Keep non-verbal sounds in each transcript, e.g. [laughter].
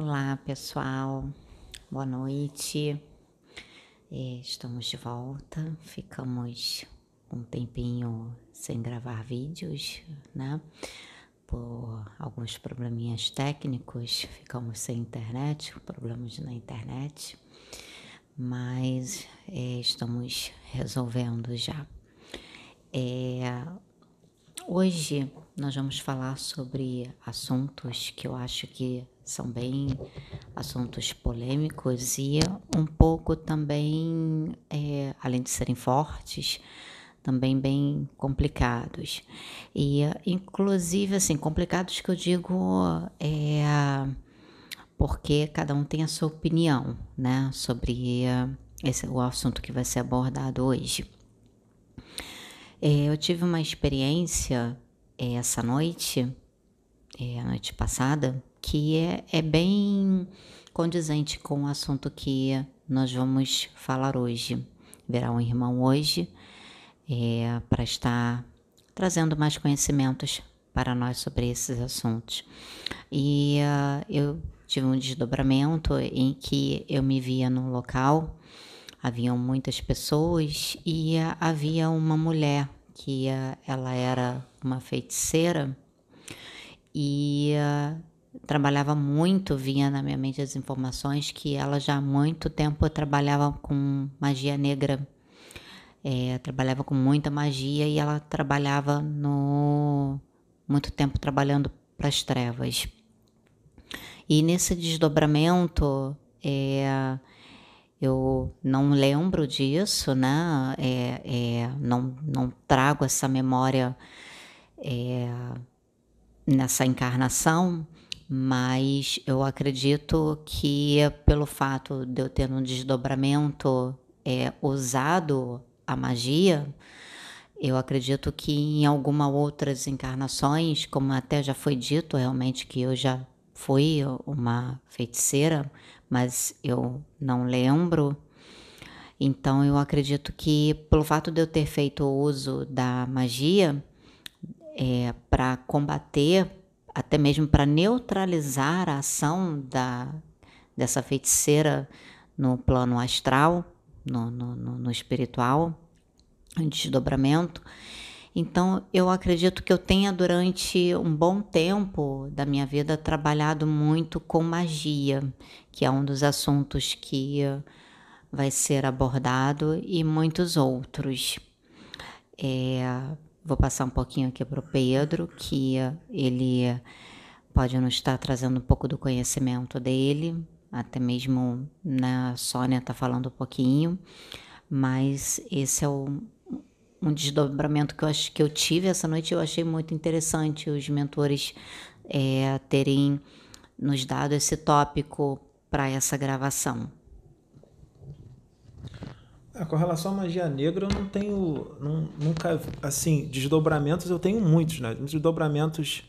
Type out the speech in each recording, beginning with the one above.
Olá, pessoal. Boa noite. É, estamos de volta. Ficamos um tempinho sem gravar vídeos, né? Por alguns probleminhas técnicos, ficamos sem internet, problemas na internet, mas é, estamos resolvendo já. É, hoje nós vamos falar sobre assuntos que eu acho que são bem assuntos polêmicos e um pouco também, é, além de serem fortes, também bem complicados. E, inclusive, assim, complicados que eu digo é porque cada um tem a sua opinião, né, sobre esse, o assunto que vai ser abordado hoje. É, eu tive uma experiência é, essa noite, é, a noite passada, que é, é bem condizente com o assunto que nós vamos falar hoje. Verá um irmão hoje é, para estar trazendo mais conhecimentos para nós sobre esses assuntos. E uh, eu tive um desdobramento em que eu me via num local, haviam muitas pessoas e uh, havia uma mulher que uh, ela era uma feiticeira e trabalhava muito, vinha na minha mente as informações que ela já há muito tempo trabalhava com magia negra, é, trabalhava com muita magia e ela trabalhava no muito tempo trabalhando para as trevas. E nesse desdobramento, é, eu não lembro disso, né? É, é, não, não trago essa memória é, nessa encarnação, mas eu acredito que pelo fato de eu ter um desdobramento é, usado a magia, eu acredito que em algumas outras encarnações, como até já foi dito realmente que eu já fui uma feiticeira, mas eu não lembro. Então eu acredito que pelo fato de eu ter feito uso da magia é, para combater até mesmo para neutralizar a ação da, dessa feiticeira no plano astral, no, no, no espiritual, em desdobramento. Então, eu acredito que eu tenha, durante um bom tempo da minha vida, trabalhado muito com magia, que é um dos assuntos que vai ser abordado, e muitos outros. É, Vou passar um pouquinho aqui para o Pedro, que ele pode nos estar trazendo um pouco do conhecimento dele, até mesmo na né, Sônia está falando um pouquinho, mas esse é o, um desdobramento que eu acho que eu tive essa noite, eu achei muito interessante os mentores é, terem nos dado esse tópico para essa gravação. É, com relação à magia negra, eu não tenho. Não, nunca. Assim, desdobramentos eu tenho muitos, né? Desdobramentos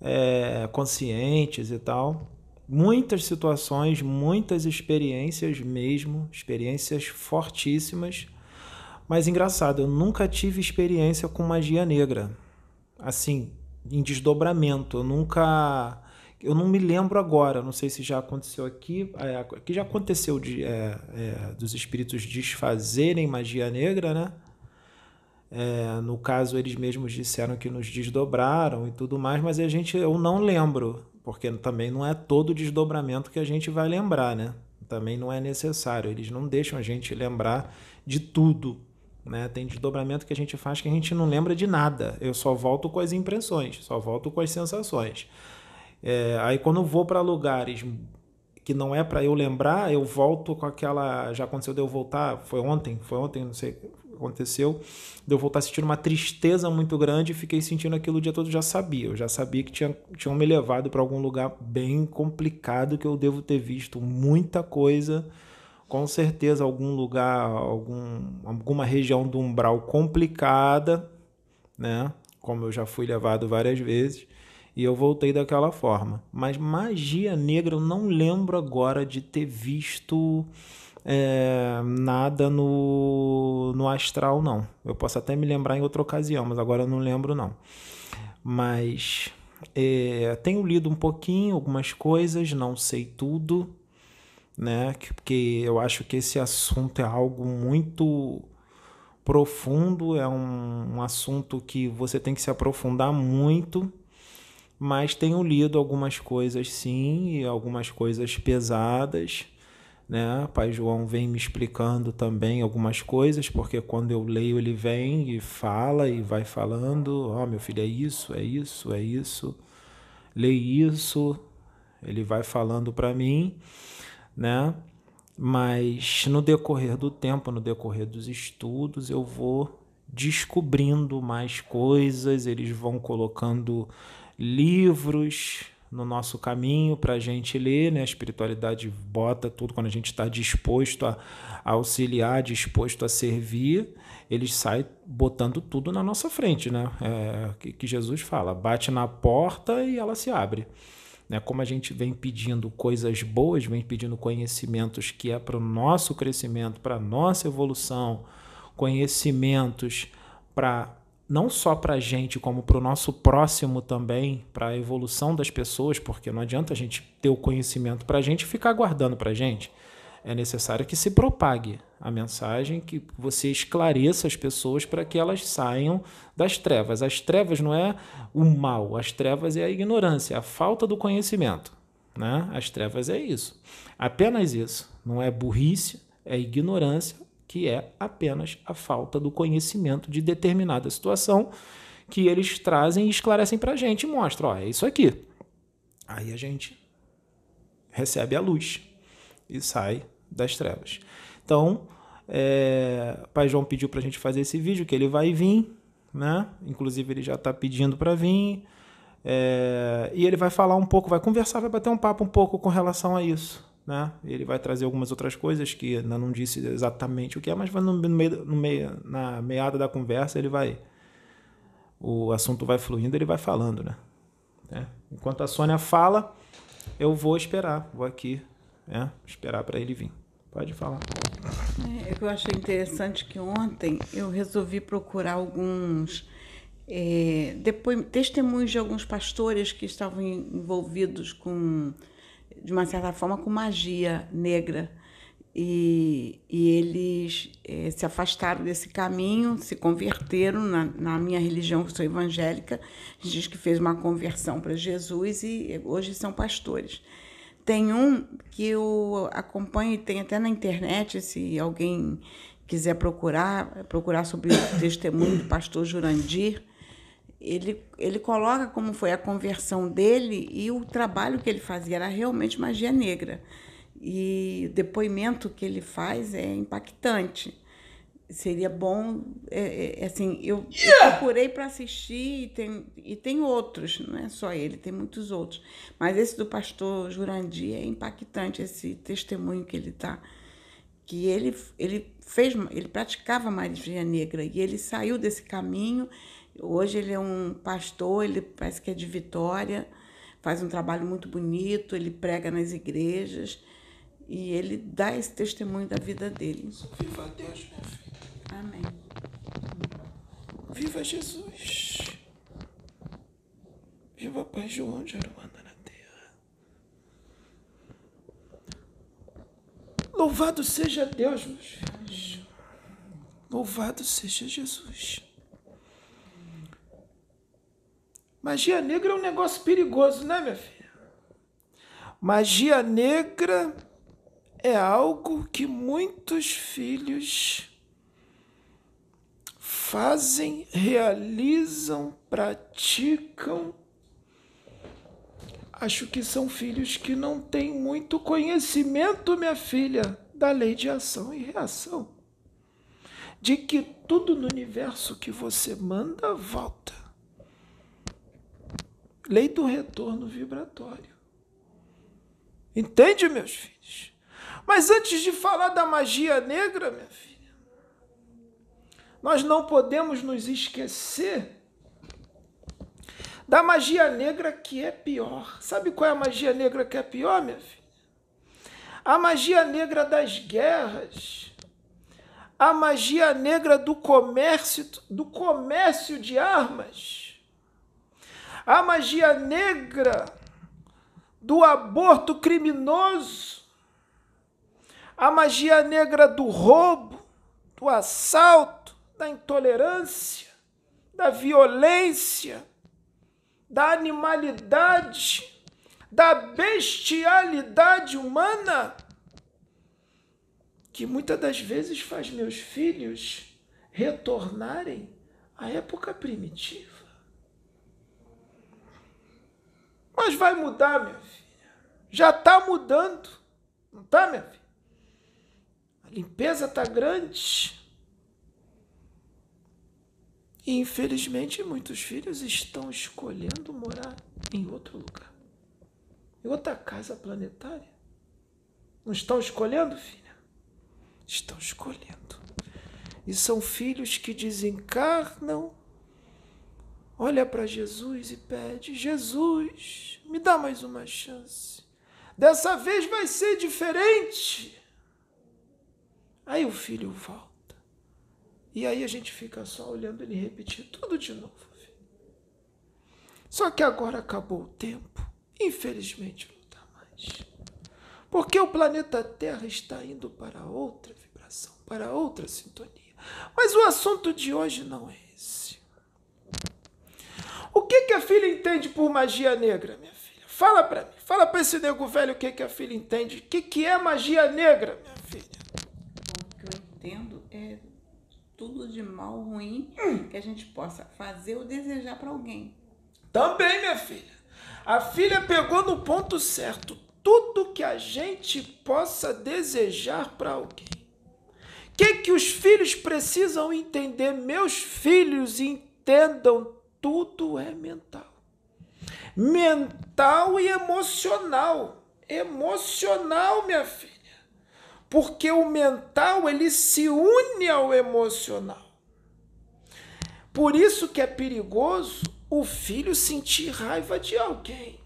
é, conscientes e tal. Muitas situações, muitas experiências mesmo, experiências fortíssimas. Mas engraçado, eu nunca tive experiência com magia negra. Assim, em desdobramento. Eu nunca eu não me lembro agora, não sei se já aconteceu aqui, é, aqui já aconteceu de, é, é, dos espíritos desfazerem magia negra, né? É, no caso, eles mesmos disseram que nos desdobraram e tudo mais, mas a gente, eu não lembro, porque também não é todo desdobramento que a gente vai lembrar, né? Também não é necessário, eles não deixam a gente lembrar de tudo. Né? Tem desdobramento que a gente faz que a gente não lembra de nada. Eu só volto com as impressões, só volto com as sensações. É, aí quando eu vou para lugares que não é para eu lembrar, eu volto com aquela. Já aconteceu de eu voltar, foi ontem, foi ontem, não sei aconteceu, de eu voltar sentindo uma tristeza muito grande e fiquei sentindo aquilo o dia todo, já sabia. Eu já sabia que tinha, tinham me levado para algum lugar bem complicado, que eu devo ter visto muita coisa, com certeza algum lugar, algum, alguma região do umbral complicada, né? Como eu já fui levado várias vezes. E eu voltei daquela forma. Mas magia negra eu não lembro agora de ter visto é, nada no, no astral, não. Eu posso até me lembrar em outra ocasião, mas agora eu não lembro, não. Mas É, tenho lido um pouquinho, algumas coisas, não sei tudo, né? Porque eu acho que esse assunto é algo muito profundo, é um, um assunto que você tem que se aprofundar muito, mas tenho lido algumas coisas sim, e algumas coisas pesadas né? Pai João vem me explicando também algumas coisas, porque quando eu leio ele vem e fala e vai falando, ó, oh, meu filho, é isso, é isso, é isso. Leia isso, ele vai falando para mim, né? Mas no decorrer do tempo, no decorrer dos estudos, eu vou descobrindo mais coisas, eles vão colocando livros, no nosso caminho para a gente ler, né? A espiritualidade bota tudo quando a gente está disposto a, auxiliar, disposto a servir, eles saem botando tudo na nossa frente, né? É, que, que Jesus fala, bate na porta e ela se abre. Né? Como a gente vem pedindo coisas boas, vem pedindo conhecimentos que é para o nosso crescimento, para a nossa evolução, conhecimentos para não só para a gente, como para o nosso próximo também, para a evolução das pessoas, porque não adianta a gente ter o conhecimento para a gente e ficar guardando para a gente. É necessário que se propague a mensagem, que você esclareça as pessoas para que elas saiam das trevas. As trevas não é o mal, as trevas é a ignorância, a falta do conhecimento. Né? As trevas é isso. Apenas isso. Não é burrice, é ignorância que é apenas a falta do conhecimento de determinada situação que eles trazem e esclarecem para a gente e mostram, ó, é isso aqui. Aí a gente recebe a luz e sai das trevas. Então, é, Pai João pediu para a gente fazer esse vídeo, que ele vai vir, né? Inclusive ele já está pedindo para vir. É, e ele vai falar um pouco, vai conversar, vai bater um papo um pouco com relação a isso né? Ele vai trazer algumas outras coisas que não disse exatamente o que é, mas no, meio, no meio, na meada da conversa ele vai, o assunto vai fluindo, ele vai falando, né? É. Enquanto a Sônia fala, eu vou esperar, vou aqui, né? Esperar para ele vir. Pode falar. É, eu achei interessante que ontem eu resolvi procurar alguns é, depois, testemunhos de alguns pastores que estavam envolvidos com de uma certa forma, com magia negra. E, e eles é, se afastaram desse caminho, se converteram na, na minha religião, que sou evangélica, diz que fez uma conversão para Jesus e hoje são pastores. Tem um que eu acompanho e tem até na internet, se alguém quiser procurar, procurar sobre o testemunho do pastor Jurandir, ele, ele coloca como foi a conversão dele e o trabalho que ele fazia era realmente magia negra. E o depoimento que ele faz é impactante. Seria bom, é, é, assim, eu, eu procurei para assistir e tem, e tem outros, não é só ele, tem muitos outros. Mas esse do pastor Jurandir é impactante, esse testemunho que ele está que ele, ele fez, ele praticava magia negra e ele saiu desse caminho Hoje ele é um pastor, ele parece que é de Vitória, faz um trabalho muito bonito, ele prega nas igrejas e ele dá esse testemunho da vida dele. Viva Deus, minha filha. Amém. Viva Jesus. Viva Pai João de Aruanda na terra. Louvado seja Deus, meus filhos. Louvado seja Jesus. Magia negra é um negócio perigoso, né, minha filha? Magia negra é algo que muitos filhos fazem, realizam, praticam. Acho que são filhos que não têm muito conhecimento, minha filha, da lei de ação e reação. De que tudo no universo que você manda volta lei do retorno vibratório. Entende, meus filhos? Mas antes de falar da magia negra, minha filha, nós não podemos nos esquecer da magia negra que é pior. Sabe qual é a magia negra que é pior, minha filha? A magia negra das guerras, a magia negra do comércio, do comércio de armas a magia negra do aborto criminoso, a magia negra do roubo, do assalto, da intolerância, da violência, da animalidade, da bestialidade humana, que muitas das vezes faz meus filhos retornarem à época primitiva. Mas vai mudar, minha filha. Já está mudando. Não está, minha filha? A limpeza está grande. E infelizmente muitos filhos estão escolhendo morar em outro lugar. Em outra casa planetária. Não estão escolhendo, filha? Estão escolhendo. E são filhos que desencarnam, olha para Jesus e pede: Jesus, me dá mais uma chance. Dessa vez vai ser diferente. Aí o filho volta. E aí a gente fica só olhando ele repetir tudo de novo. Filho. Só que agora acabou o tempo. Infelizmente não dá mais. Porque o planeta Terra está indo para outra vibração, para outra sintonia. Mas o assunto de hoje não é. O que, que a filha entende por magia negra, minha filha? Fala para mim. Fala para esse nego velho o que, que a filha entende. O que, que é magia negra, minha filha? O que eu entendo é tudo de mal, ruim, que a gente possa fazer ou desejar para alguém. Também, minha filha. A filha pegou no ponto certo. Tudo que a gente possa desejar para alguém. O que, que os filhos precisam entender? Meus filhos entendam, tudo é mental. Mental e emocional. Emocional, minha filha porque o mental ele se une ao emocional. Por isso que é perigoso o filho sentir raiva de alguém,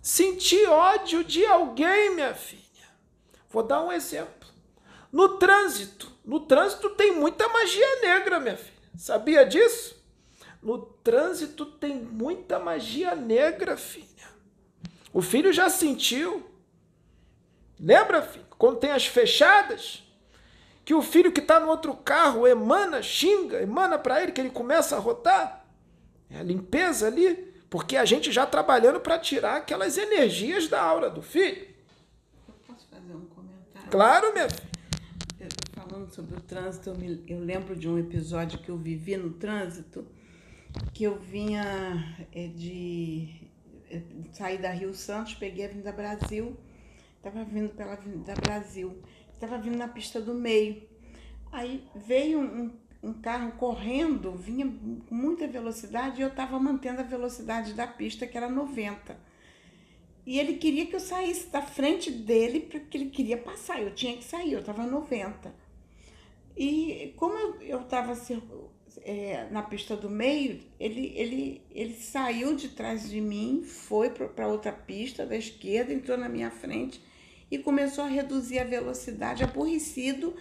sentir ódio de alguém, minha filha. Vou dar um exemplo. No trânsito, no trânsito tem muita magia negra, minha filha. Sabia disso? No trânsito tem muita magia negra, filha. O filho já sentiu. Lembra, filho? quando tem as fechadas, que o filho que está no outro carro emana, xinga, emana para ele, que ele começa a rotar. É a limpeza ali, porque a gente já trabalhando para tirar aquelas energias da aura do filho. Eu posso fazer um comentário? Claro, minha filha. Falando sobre o trânsito, eu, me, eu lembro de um episódio que eu vivi no trânsito, que eu vinha é, de. É, sair da Rio Santos, peguei a Vinda Brasil Estava vindo pela Avenida Brasil. Estava vindo na pista do meio. Aí veio um, um carro correndo, vinha com muita velocidade e eu estava mantendo a velocidade da pista, que era 90. E ele queria que eu saísse da frente dele, porque ele queria passar. Eu tinha que sair, eu estava 90. E como eu estava é, na pista do meio, ele, ele, ele saiu de trás de mim, foi para outra pista da esquerda, entrou na minha frente e começou a reduzir a velocidade, aborrecido,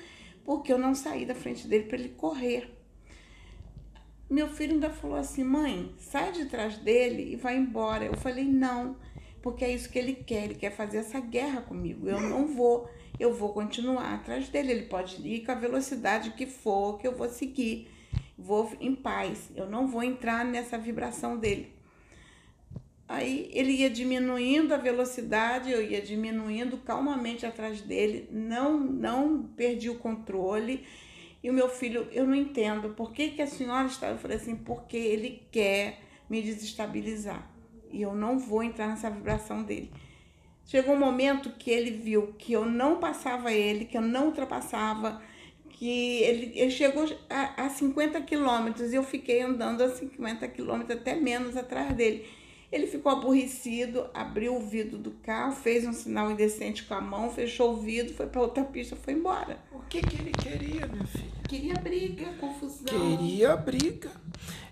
porque eu não saí da frente dele para ele correr. Meu filho ainda falou assim: mãe, sai de trás dele e vai embora. Eu falei: não, porque é isso que ele quer, ele quer fazer essa guerra comigo. Eu não vou, eu vou continuar atrás dele. Ele pode ir com a velocidade que for, que eu vou seguir. Vou em paz, eu não vou entrar nessa vibração dele. Aí ele ia diminuindo a velocidade, eu ia diminuindo calmamente atrás dele, não não perdi o controle. E o meu filho, eu não entendo, por que, que a senhora está? Eu falei assim, porque ele quer me desestabilizar. E eu não vou entrar nessa vibração dele. Chegou um momento que ele viu que eu não passava ele, que eu não ultrapassava, que ele, ele chegou a, a 50 quilômetros e eu fiquei andando a 50 quilômetros, até menos atrás dele. Ele ficou aborrecido, abriu o vidro do carro, fez um sinal indecente com a mão, fechou o vidro, foi para outra pista, foi embora. O que, que ele queria, minha filha? Queria briga, confusão. Queria briga.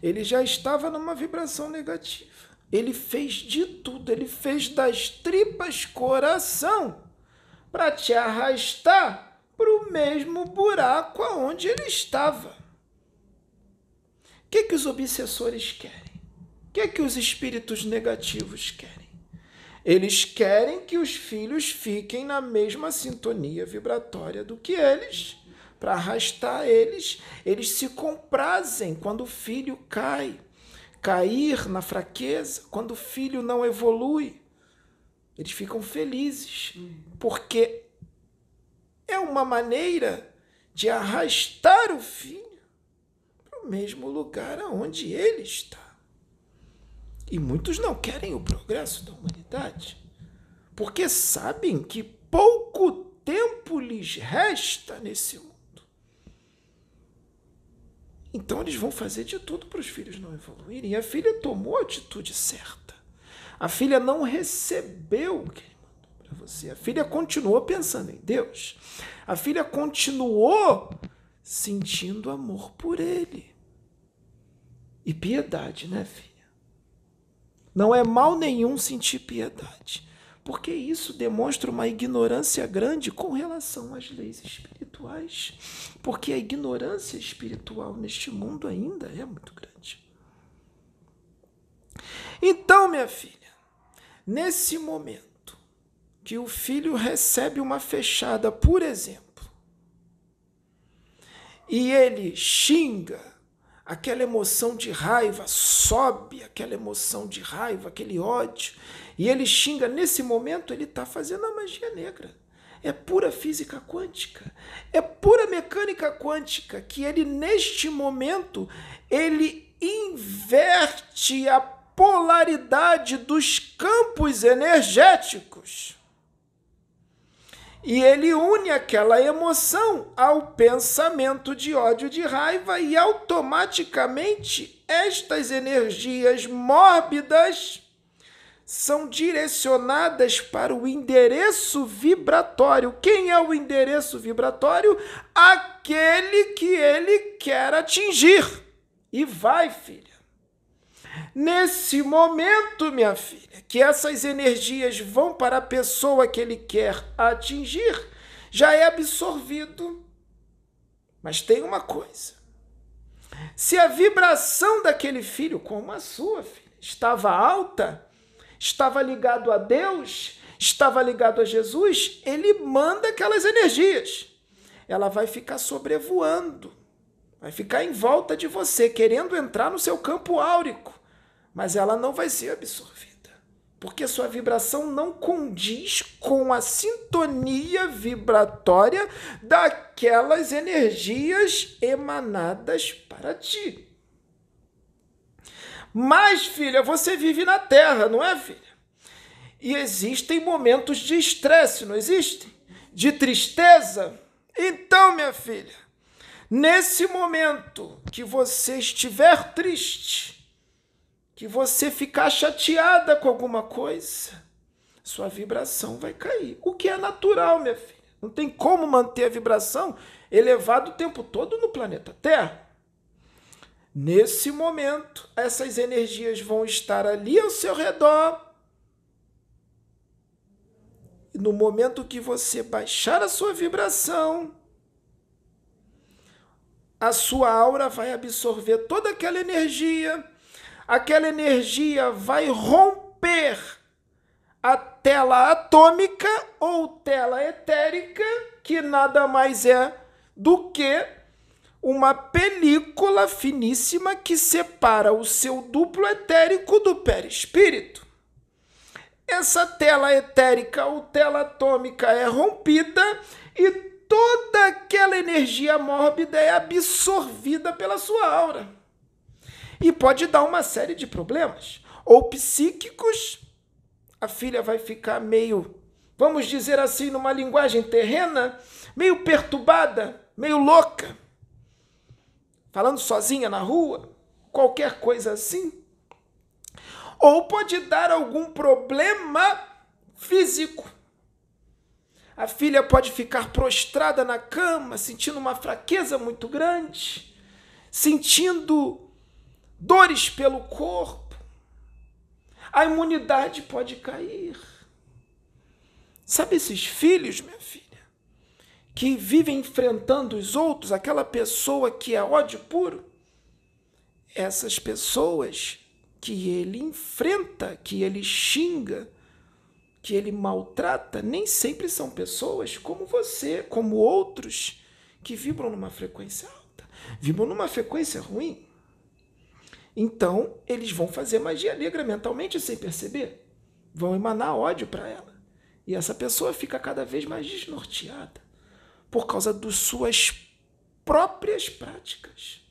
Ele já estava numa vibração negativa. Ele fez de tudo, ele fez das tripas coração para te arrastar para o mesmo buraco aonde ele estava. O que, que os obsessores querem? que é que os espíritos negativos querem? Eles querem que os filhos fiquem na mesma sintonia vibratória do que eles, para arrastar eles. Eles se comprazem quando o filho cai, cair na fraqueza, quando o filho não evolui. Eles ficam felizes, porque é uma maneira de arrastar o filho para o mesmo lugar aonde ele está. E muitos não querem o progresso da humanidade, porque sabem que pouco tempo lhes resta nesse mundo. Então eles vão fazer de tudo para os filhos não evoluírem. E a filha tomou a atitude certa. A filha não recebeu o que você. A filha continuou pensando em Deus. A filha continuou sentindo amor por ele. E piedade, né, filha? Não é mal nenhum sentir piedade, porque isso demonstra uma ignorância grande com relação às leis espirituais. Porque a ignorância espiritual neste mundo ainda é muito grande. Então, minha filha, nesse momento que o filho recebe uma fechada, por exemplo, e ele xinga, aquela emoção de raiva sobe, aquela emoção de raiva, aquele ódio, e ele xinga. Nesse momento, ele está fazendo a magia negra. É pura física quântica, é pura mecânica quântica que ele, neste momento, ele inverte a polaridade dos campos energéticos e ele une aquela emoção ao pensamento de ódio, de raiva, e automaticamente estas energias mórbidas são direcionadas para o endereço vibratório. Quem é o endereço vibratório? Aquele que ele quer atingir. E vai, filha. Nesse momento, minha filha, que essas energias vão para a pessoa que ele quer atingir, já é absorvido. Mas tem uma coisa: se a vibração daquele filho, como a sua filha, estava alta, estava ligado a Deus, estava ligado a Jesus, ele manda aquelas energias. Ela vai ficar sobrevoando, vai ficar em volta de você, querendo entrar no seu campo áurico mas ela não vai ser absorvida, porque sua vibração não condiz com a sintonia vibratória daquelas energias emanadas para ti. Mas, filha, você vive na Terra, não é, filha? E existem momentos de estresse, não existem? De tristeza? Então, minha filha, nesse momento que você estiver triste, que você ficar chateada com alguma coisa, sua vibração vai cair. O que é natural, minha filha. Não tem como manter a vibração elevada o tempo todo no planeta Terra. Nesse momento, essas energias vão estar ali ao seu redor. E no momento que você baixar a sua vibração, a sua aura vai absorver toda aquela energia aquela energia vai romper a tela atômica ou tela etérica, que nada mais é do que uma película finíssima que separa o seu duplo etérico do perispírito. Essa tela etérica ou tela atômica é rompida e toda aquela energia mórbida é absorvida pela sua aura e pode dar uma série de problemas. Ou psíquicos, a filha vai ficar meio, vamos dizer assim, numa linguagem terrena, meio perturbada, meio louca, falando sozinha na rua, qualquer coisa assim. Ou pode dar algum problema físico. A filha pode ficar prostrada na cama, sentindo uma fraqueza muito grande, sentindo dores pelo corpo, a imunidade pode cair. Sabe esses filhos, minha filha, que vivem enfrentando os outros, aquela pessoa que é ódio puro? Essas pessoas que ele enfrenta, que ele xinga, que ele maltrata, nem sempre são pessoas como você, como outros que vibram numa frequência alta, vibram numa frequência ruim. Então, eles vão fazer magia negra mentalmente sem perceber. Vão emanar ódio para ela. E essa pessoa fica cada vez mais desnorteada por causa das suas próprias práticas.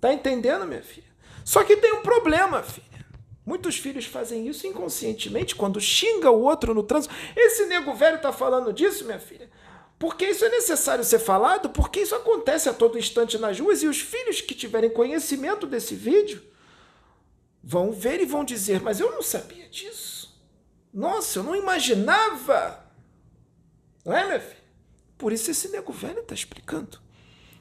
Tá entendendo, minha filha? Só que tem um problema, filha. Muitos filhos fazem isso inconscientemente quando xinga o outro no trânsito. Esse nego velho tá falando disso, minha filha. Porque isso é necessário ser falado, porque isso acontece a todo instante nas ruas e os filhos que tiverem conhecimento desse vídeo vão ver e vão dizer: Mas eu não sabia disso. Nossa, eu não imaginava. Não é, minha filha? Por isso esse nego velho está explicando.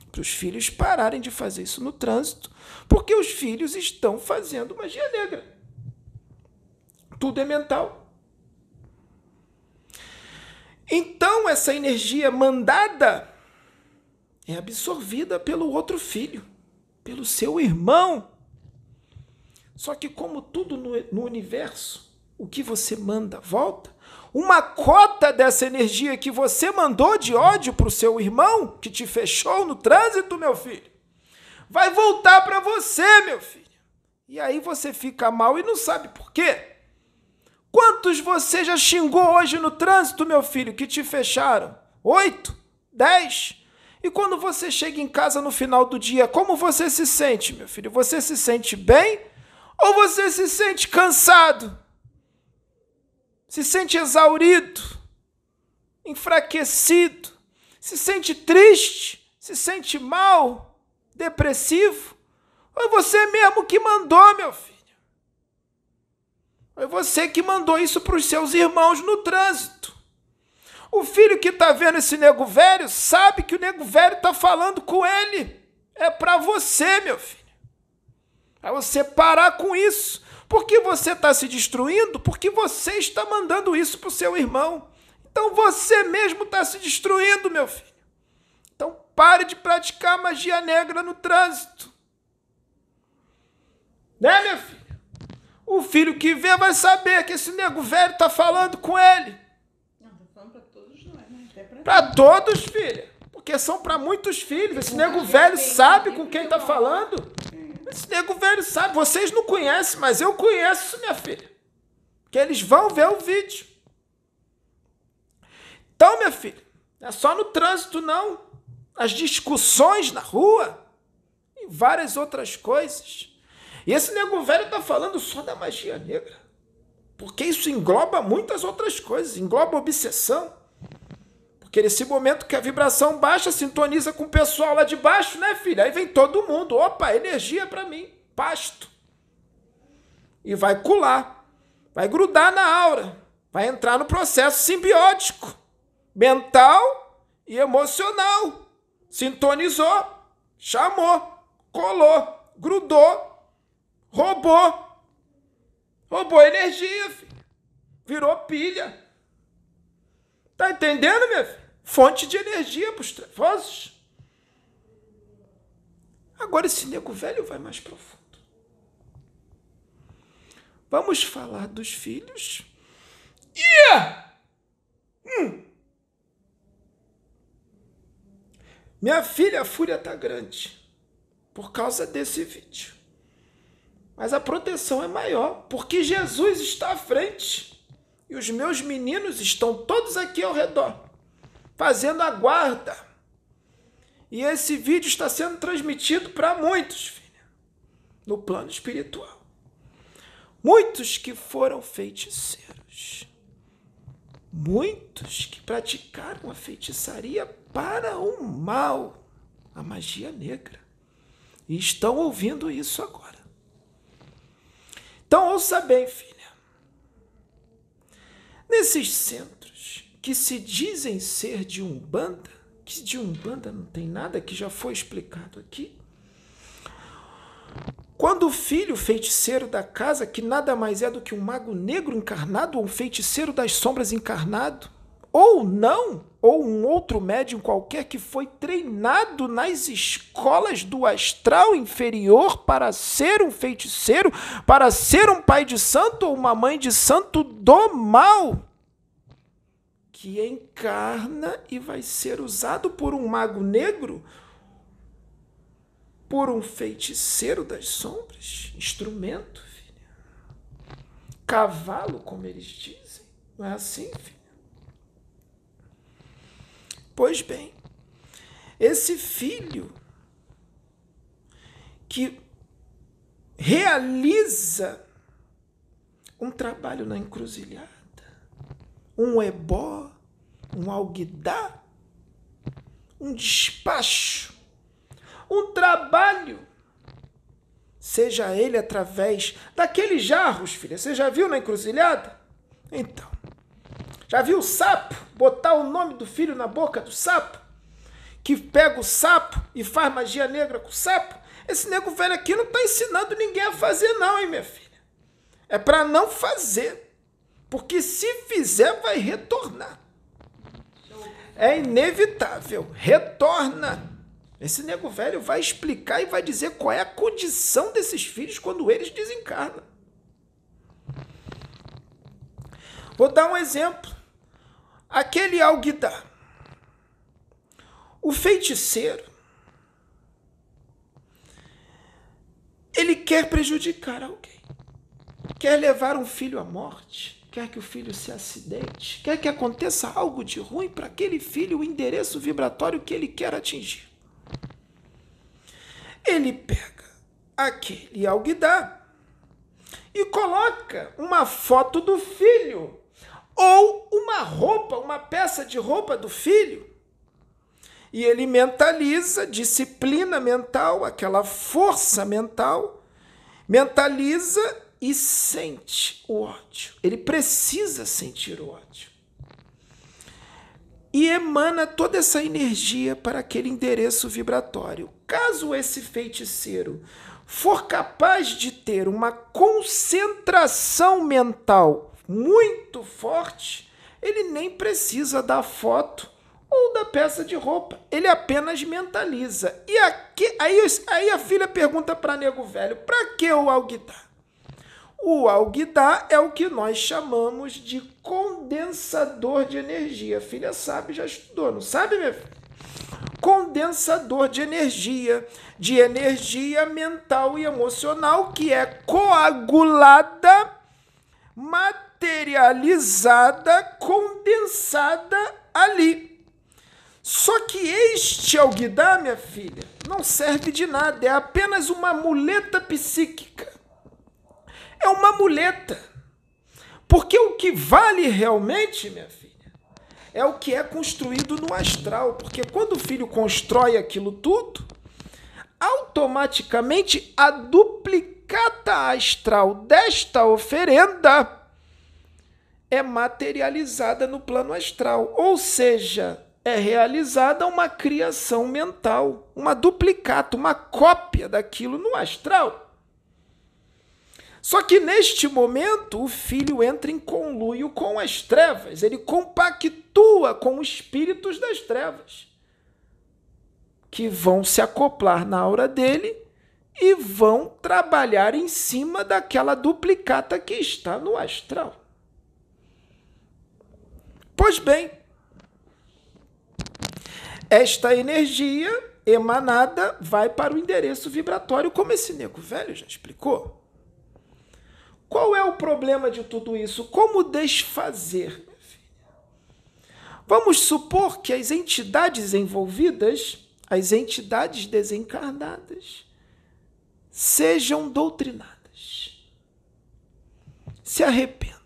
Para os filhos pararem de fazer isso no trânsito, porque os filhos estão fazendo magia negra. Tudo é mental. Então, essa energia mandada é absorvida pelo outro filho, pelo seu irmão. Só que, como tudo no, no universo, o que você manda volta. Uma cota dessa energia que você mandou de ódio para o seu irmão, que te fechou no trânsito, meu filho, vai voltar para você, meu filho. E aí você fica mal e não sabe por quê. Quantos você já xingou hoje no trânsito, meu filho, que te fecharam? Oito? Dez? E quando você chega em casa no final do dia, como você se sente, meu filho? Você se sente bem ou você se sente cansado? Se sente exaurido? Enfraquecido? Se sente triste? Se sente mal? Depressivo? É você mesmo que mandou, meu filho? Foi você que mandou isso para os seus irmãos no trânsito. O filho que está vendo esse nego velho sabe que o nego velho está falando com ele. É para você, meu filho. Para você parar com isso. Porque você está se destruindo? Porque você está mandando isso para o seu irmão. Então você mesmo está se destruindo, meu filho. Então pare de praticar magia negra no trânsito. Né, minha filha? O filho que vê vai saber que esse nego velho tá falando com ele. Não, falando pra todos nós, né? Até pra Pra todos, filha. Porque são para muitos filhos. Esse nego velho sabe com quem tá falando. Esse nego velho sabe. Vocês não conhecem, mas eu conheço, minha filha. Que eles vão ver o vídeo. Então, minha filha, não é só no trânsito, não. As discussões na rua e várias outras coisas. E esse nego velho está falando só da magia negra. Porque isso engloba muitas outras coisas, engloba obsessão. Porque nesse momento que a vibração baixa, sintoniza com o pessoal lá de baixo, né, filha? Aí vem todo mundo. Opa, energia para mim, pasto. E vai colar, vai grudar na aura, vai entrar no processo simbiótico, mental e emocional. Sintonizou, chamou, colou, grudou, Roubou. Roubou energia, filho. Virou pilha. Tá entendendo, minha filha? Fonte de energia para os trevosos. Agora esse nego velho vai mais profundo. Vamos falar dos filhos. Yeah! Hum. Minha filha, a fúria tá grande por causa desse vídeo. Mas a proteção é maior, porque Jesus está à frente. E os meus meninos estão todos aqui ao redor, fazendo a guarda. E esse vídeo está sendo transmitido para muitos, filha, no plano espiritual. Muitos que foram feiticeiros. Muitos que praticaram a feitiçaria para o mal, a magia negra. E estão ouvindo isso agora. Então ouça bem, filha. Nesses centros que se dizem ser de Umbanda, que de Umbanda não tem nada, que já foi explicado aqui. Quando o filho feiticeiro da casa, que nada mais é do que um mago negro encarnado ou um feiticeiro das sombras encarnado, ou não, ou um outro médium qualquer que foi treinado nas escolas do astral inferior para ser um feiticeiro, para ser um pai de santo ou uma mãe de santo do mal, que encarna e vai ser usado por um mago negro, por um feiticeiro das sombras, instrumento, filha. Cavalo, como eles dizem. Não é assim, filho? Pois bem, esse filho que realiza um trabalho na encruzilhada, um ebó, um alguidar, um despacho, um trabalho, seja ele através daqueles jarros, filha. Você já viu na encruzilhada? Então, já viu o sapo botar o nome do filho na boca do sapo? Que pega o sapo e faz magia negra com o sapo? Esse nego velho aqui não está ensinando ninguém a fazer, não, hein, minha filha? É para não fazer. Porque se fizer, vai retornar. É inevitável. Retorna. Esse nego velho vai explicar e vai dizer qual é a condição desses filhos quando eles desencarnam. Vou dar um exemplo aquele alguidar. O feiticeiro, ele quer prejudicar alguém, quer levar um filho à morte, quer que o filho se acidente, quer que aconteça algo de ruim para aquele filho, o endereço vibratório que ele quer atingir. Ele pega aquele alguidar e coloca uma foto do filho ou uma roupa, uma peça de roupa do filho. E ele mentaliza, disciplina mental, aquela força mental, mentaliza e sente o ódio. Ele precisa sentir o ódio. E emana toda essa energia para aquele endereço vibratório. Caso esse feiticeiro for capaz de ter uma concentração mental muito forte, ele nem precisa da foto ou da peça de roupa. Ele apenas mentaliza. E aqui, aí, aí a filha pergunta para nego velho: para que o alguidar? O alguidar é o que nós chamamos de condensador de energia. A filha sabe, já estudou, não sabe, minha filha? Condensador de energia, de energia mental e emocional que é coagulada, materializada, condensada ali. Só que este alguidar, minha filha, não serve de nada, é apenas uma muleta psíquica. É uma muleta. Porque o que vale realmente, minha filha, é o que é construído no astral. Porque quando o filho constrói aquilo tudo, automaticamente a duplicata astral desta oferenda é materializada no plano astral, ou seja, é realizada uma criação mental, uma duplicata, uma cópia daquilo no astral. Só que neste momento o filho entra em conluio com as trevas, ele compactua com os espíritos das trevas, que vão se acoplar na aura dele e vão trabalhar em cima daquela duplicata que está no astral. Pois bem, esta energia emanada vai para o endereço vibratório, como esse nego velho já explicou. Qual é o problema de tudo isso? Como desfazer? Vamos supor que as entidades envolvidas, as entidades desencarnadas, sejam doutrinadas. Se arrependam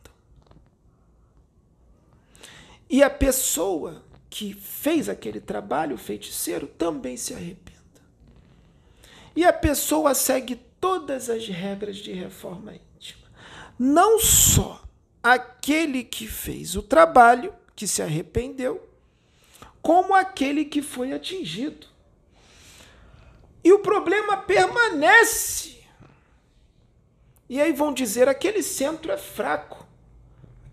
e a pessoa que fez aquele trabalho, feiticeiro, também se arrependa. E a pessoa segue todas as regras de reforma íntima. Não só aquele que fez o trabalho, que se arrependeu, como aquele que foi atingido. E o problema permanece. E aí vão dizer: aquele centro é fraco.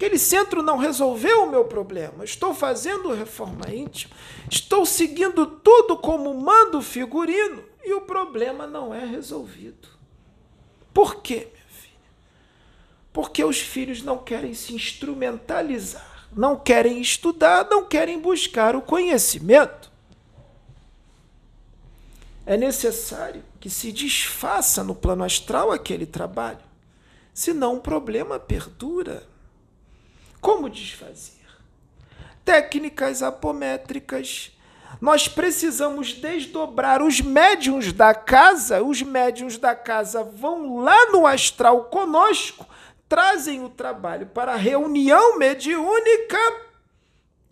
Aquele centro não resolveu o meu problema. Estou fazendo reforma íntima. Estou seguindo tudo como manda o figurino e o problema não é resolvido. Por quê, minha filha? Porque os filhos não querem se instrumentalizar, não querem estudar, não querem buscar o conhecimento. É necessário que se desfaça no plano astral aquele trabalho, senão o problema perdura. Como desfazer? Técnicas apométricas. Nós precisamos desdobrar os médiums da casa, os médiums da casa vão lá no astral conosco, trazem o trabalho para a reunião mediúnica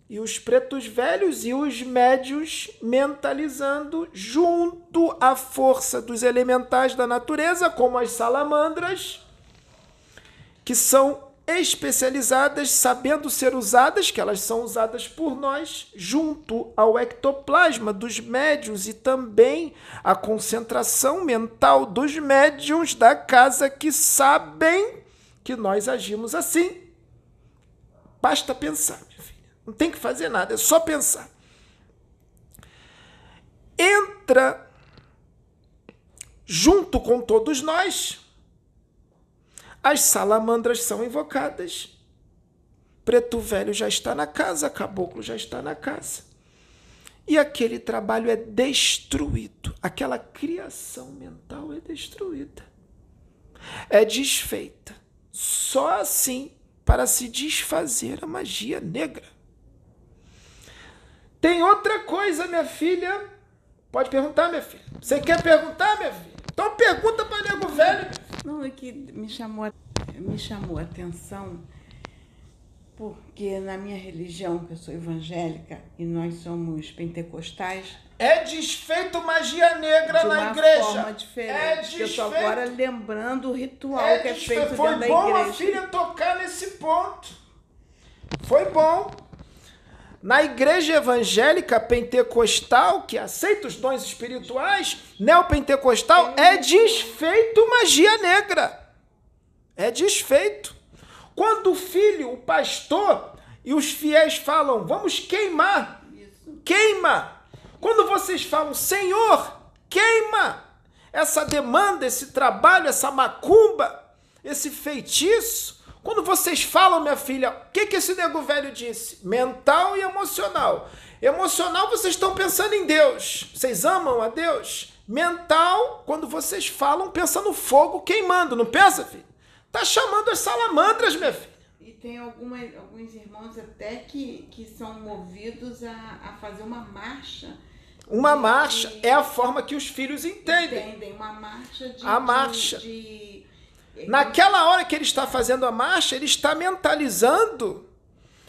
e os pretos velhos e os médios mentalizando junto à força dos elementais da natureza, como as salamandras, que são especializadas, sabendo ser usadas, que elas são usadas por nós, junto ao ectoplasma dos médios e também a concentração mental dos médiums da casa que sabem que nós agimos assim. Basta pensar, minha filha. Não tem que fazer nada, é só pensar. Entra junto com todos nós as salamandras são invocadas. Preto Velho já está na casa, Caboclo já está na casa. E aquele trabalho é destruído, aquela criação mental é destruída, é desfeita. Só assim para se desfazer a magia negra. Tem outra coisa, minha filha. Pode perguntar, minha filha. Você quer perguntar, minha filha? Então pergunta para nego velho. Não, é que me chamou, me chamou a atenção porque na minha religião, que eu sou evangélica e nós somos pentecostais. É desfeito magia negra de na uma igreja. forma diferente. É desfeito. eu tô agora lembrando o ritual É que é feito Foi dentro da bom a igreja. filha tocar nesse ponto. Foi bom. Na igreja evangélica pentecostal, que aceita os dons espirituais, neopentecostal, é desfeito magia negra. É desfeito. Quando o filho, o pastor e os fiéis falam, vamos queimar, queima. Quando vocês falam, Senhor, queima essa demanda, esse trabalho, essa macumba, esse feitiço, quando vocês falam, minha filha, o que, que esse nego velho disse? Mental e emocional. Emocional, vocês estão pensando em Deus. Vocês amam a Deus. Mental, quando vocês falam, pensa no fogo queimando, não pensa, filho? Tá chamando as salamandras, minha filha. E tem alguma, alguns irmãos até que, que são movidos a, a fazer uma marcha. Uma de- marcha é a forma que os filhos entendem. Entendem? Uma marcha de. A de- marcha. de- Naquela hora que ele está fazendo a marcha, ele está mentalizando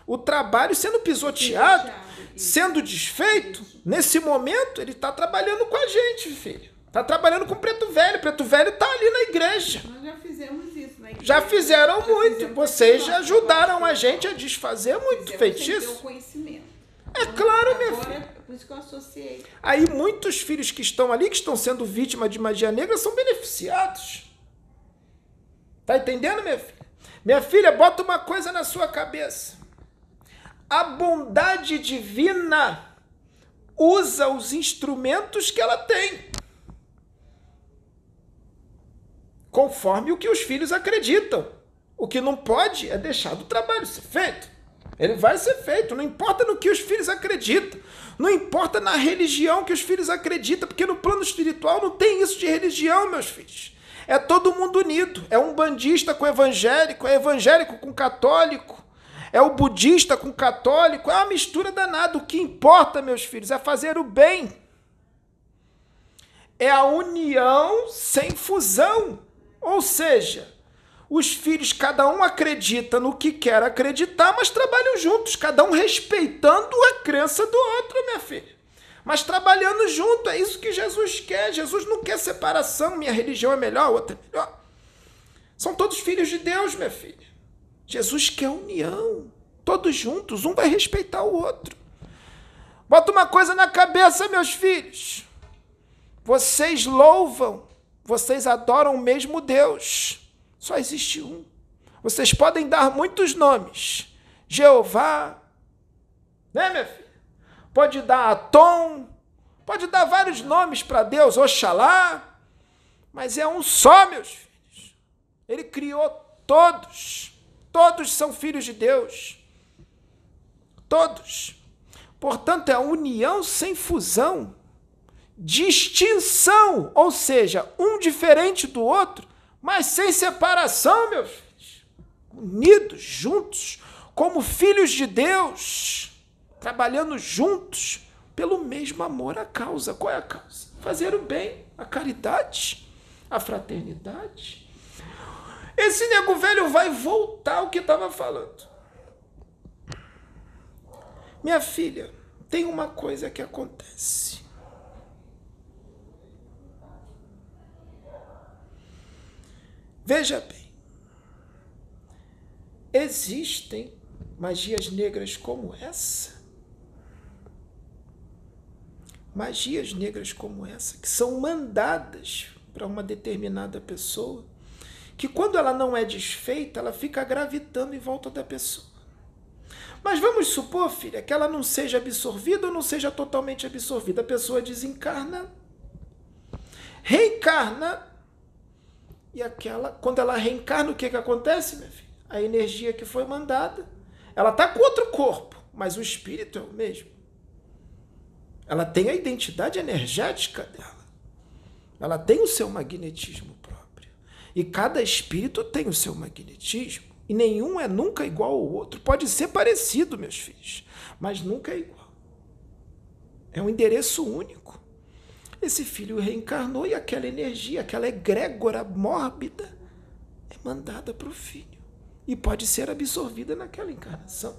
o trabalho sendo pisoteado, sendo desfeito. Nesse momento, ele está trabalhando com a gente, filho. Está trabalhando com o preto velho. Preto velho está ali na igreja. Nós já fizemos isso, né? Já fizeram Já muito. fizemos Vocês já ajudaram a gente a desfazer muito feitiço. conhecimento. É claro, minha Agora, filha. por isso que eu associei. Aí muitos filhos que estão ali, que estão sendo vítimas de magia negra, são beneficiados. Tá entendendo, minha filha? Minha filha, bota uma coisa na sua cabeça. A bondade divina usa os instrumentos que ela tem. Conforme o que os filhos acreditam. O que não pode é deixar do trabalho ser feito. Ele vai ser feito, não importa no que os filhos acreditam, não importa na religião que os filhos acreditam, porque no plano espiritual não tem isso de religião, meus filhos. É todo mundo unido. É um bandista com evangélico, é evangélico com católico, é o budista com católico, é uma mistura danada. O que importa, meus filhos, é fazer o bem. É a união sem fusão. Ou seja, os filhos, cada um acredita no que quer acreditar, mas trabalham juntos, cada um respeitando a crença do outro, minha filha. Mas trabalhando junto, é isso que Jesus quer. Jesus não quer separação, minha religião é melhor, outra é melhor. São todos filhos de Deus, minha filha. Jesus quer união. Todos juntos, um vai respeitar o outro. Bota uma coisa na cabeça, meus filhos. Vocês louvam, vocês adoram o mesmo Deus. Só existe um. Vocês podem dar muitos nomes. Jeová, né, minha filha? Pode dar Atom, pode dar vários nomes para Deus, Oxalá, mas é um só, meus filhos. Ele criou todos. Todos são filhos de Deus. Todos. Portanto, é união sem fusão, distinção, ou seja, um diferente do outro, mas sem separação, meus filhos. Unidos, juntos, como filhos de Deus, trabalhando juntos pelo mesmo amor à causa. Qual é a causa? Fazer o bem, a caridade, a fraternidade. Esse nego velho vai voltar ao que estava falando. Minha filha, tem uma coisa que acontece. Veja bem, existem magias negras como essa? Magias negras como essa, que são mandadas para uma determinada pessoa, que quando ela não é desfeita, ela fica gravitando em volta da pessoa. Mas vamos supor, filha, que ela não seja absorvida ou não seja totalmente absorvida. A pessoa desencarna, reencarna, e aquela, quando ela reencarna, o que, que acontece, minha filha? A energia que foi mandada, ela está com outro corpo, mas o espírito é o mesmo. Ela tem a identidade energética dela. Ela tem o seu magnetismo próprio. E cada espírito tem o seu magnetismo. E nenhum é nunca igual ao outro. Pode ser parecido, meus filhos, mas nunca é igual. É um endereço único. Esse filho reencarnou e aquela energia, aquela egrégora mórbida, é mandada para o filho. E pode ser absorvida naquela encarnação.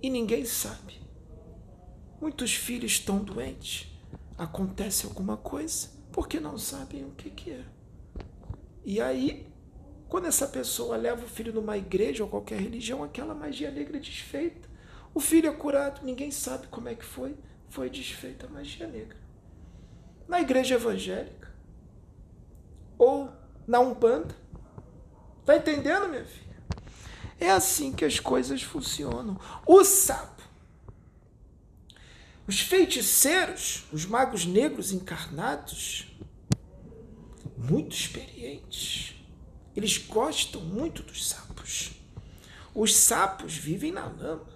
E ninguém sabe. Muitos filhos estão doentes. Acontece alguma coisa porque não sabem o que, que é. E aí quando essa pessoa leva o filho numa igreja ou qualquer religião, aquela magia negra é desfeita. O filho é curado, ninguém sabe como é que foi, foi desfeita a magia negra. Na igreja evangélica ou na Umbanda. Tá entendendo, minha filha? É assim que as coisas funcionam. O sapo. Os feiticeiros, os magos negros encarnados, muito experientes eles gostam muito dos sapos. Os sapos vivem na lama,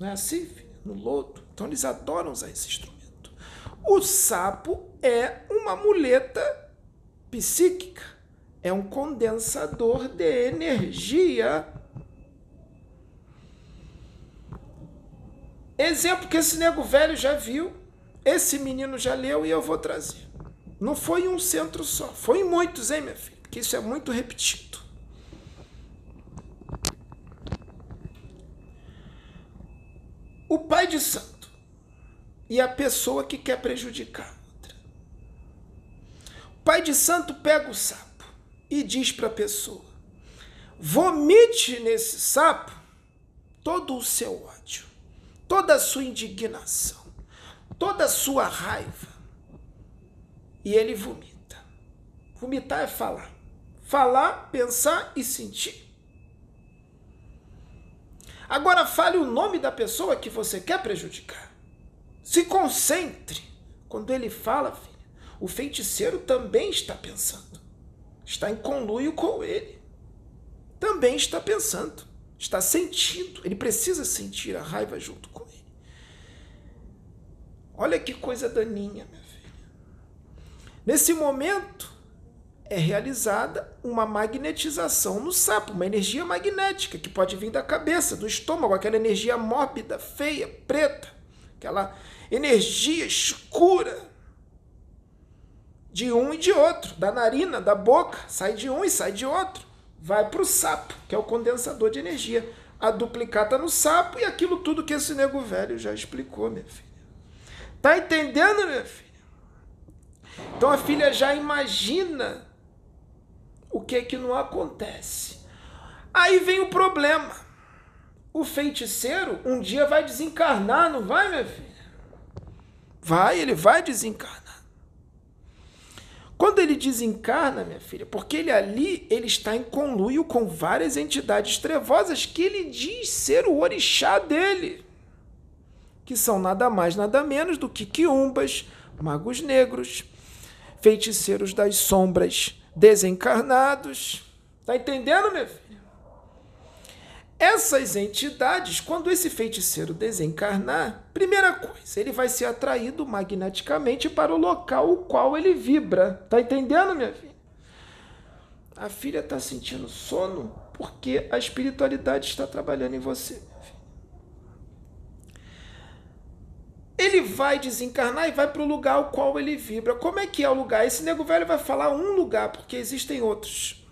não é assim? No lodo. Então eles adoram usar esse instrumento. O sapo é uma muleta psíquica, é um condensador de energia. Exemplo que esse nego velho já viu, esse menino já leu e eu vou trazer. Não foi em um centro só, foi em muitos, hein, minha filha? que isso é muito repetido. O pai de santo e a pessoa que quer prejudicar a outra. O pai de santo pega o sapo e diz para a pessoa: vomite nesse sapo todo o seu ódio, toda a sua indignação, toda a sua raiva. E ele vomita. Vomitar é falar falar, pensar e sentir. Agora fale o nome da pessoa que você quer prejudicar. Se concentre. Quando ele fala, o feiticeiro também está pensando. Está em conluio com ele. Também está pensando. Está sentindo. Ele precisa sentir a raiva junto com. Olha que coisa daninha, minha filha. Nesse momento, é realizada uma magnetização no sapo, uma energia magnética que pode vir da cabeça, do estômago, aquela energia mórbida, feia, preta, aquela energia escura de um e de outro, da narina, da boca, sai de um e sai de outro, vai para o sapo, que é o condensador de energia. A duplicata no sapo e aquilo tudo que esse nego velho já explicou, minha filha. Tá entendendo, minha filha? Então a filha já imagina o que que não acontece? Aí vem o problema. O feiticeiro um dia vai desencarnar, não vai, minha filha? Vai, ele vai desencarnar. Quando ele desencarna, minha filha, porque ele ali ele está em conluio com várias entidades trevosas que ele diz ser o orixá dele, que são nada mais nada menos do que quiumbas, magos negros, feiticeiros das sombras, desencarnados. Tá entendendo, minha filha? Essas entidades, quando esse feiticeiro desencarnar, primeira coisa, ele vai ser atraído magneticamente para o local o qual ele vibra. Tá entendendo, minha filha? A filha está sentindo sono porque a espiritualidade está trabalhando em você. Ele vai desencarnar e vai para o lugar ao qual ele vibra. Como é que é o lugar? Esse nego velho vai falar um lugar, porque existem outros.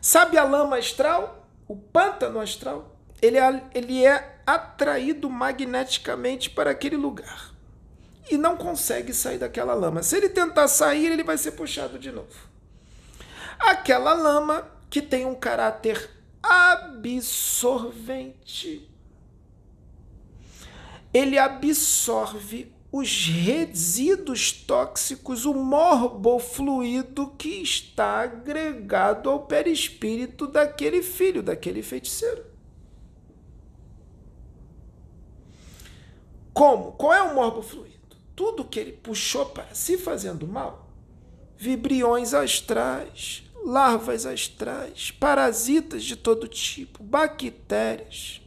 Sabe a lama astral? o pântano astral, ele é, ele é atraído magneticamente para aquele lugar e não consegue sair daquela lama. Se ele tentar sair, ele vai ser puxado de novo. Aquela lama que tem um caráter absorvente. Ele absorve os resíduos tóxicos, o morbofluido que está agregado ao perispírito daquele filho, daquele feiticeiro. Como? Qual é o morbofluido? Tudo que ele puxou para si fazendo mal, vibriões astrais, larvas astrais, parasitas de todo tipo, bactérias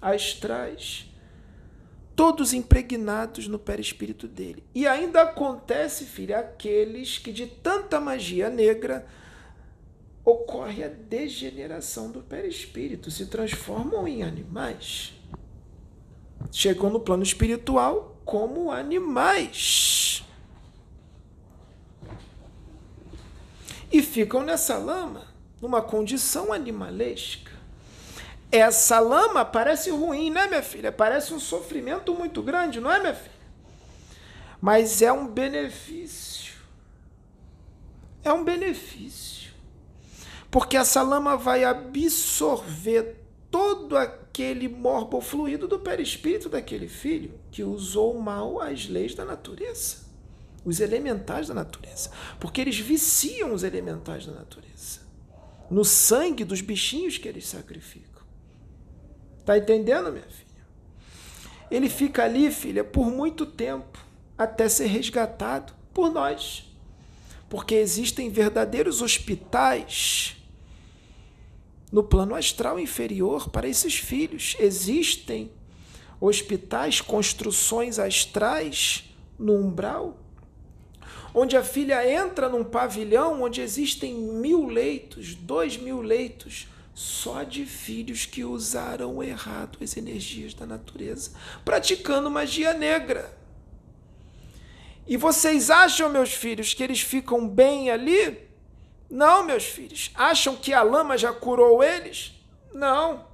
astrais, todos impregnados no perispírito dele. E ainda acontece, filha, aqueles que de tanta magia negra ocorre a degeneração do perispírito, se transformam em animais. Chegam no plano espiritual como animais. E ficam nessa lama, numa condição animalesca. Essa lama parece ruim, né, minha filha? Parece um sofrimento muito grande, não é, minha filha? Mas é um benefício. É um benefício. Porque essa lama vai absorver todo aquele morbofluido do perispírito daquele filho que usou mal as leis da natureza, os elementais da natureza. Porque eles viciam os elementais da natureza no sangue dos bichinhos que eles sacrificam. Tá entendendo, minha filha? Ele fica ali, filha, por muito tempo, até ser resgatado por nós. Porque existem verdadeiros hospitais no plano astral inferior para esses filhos. Existem hospitais, construções astrais no umbral, onde a filha entra num pavilhão onde existem mil leitos, dois mil leitos só de filhos que usaram errado as energias da natureza, praticando magia negra. E vocês acham, meus filhos, que eles ficam bem ali? Não, meus filhos. Acham que a lama já curou eles? Não.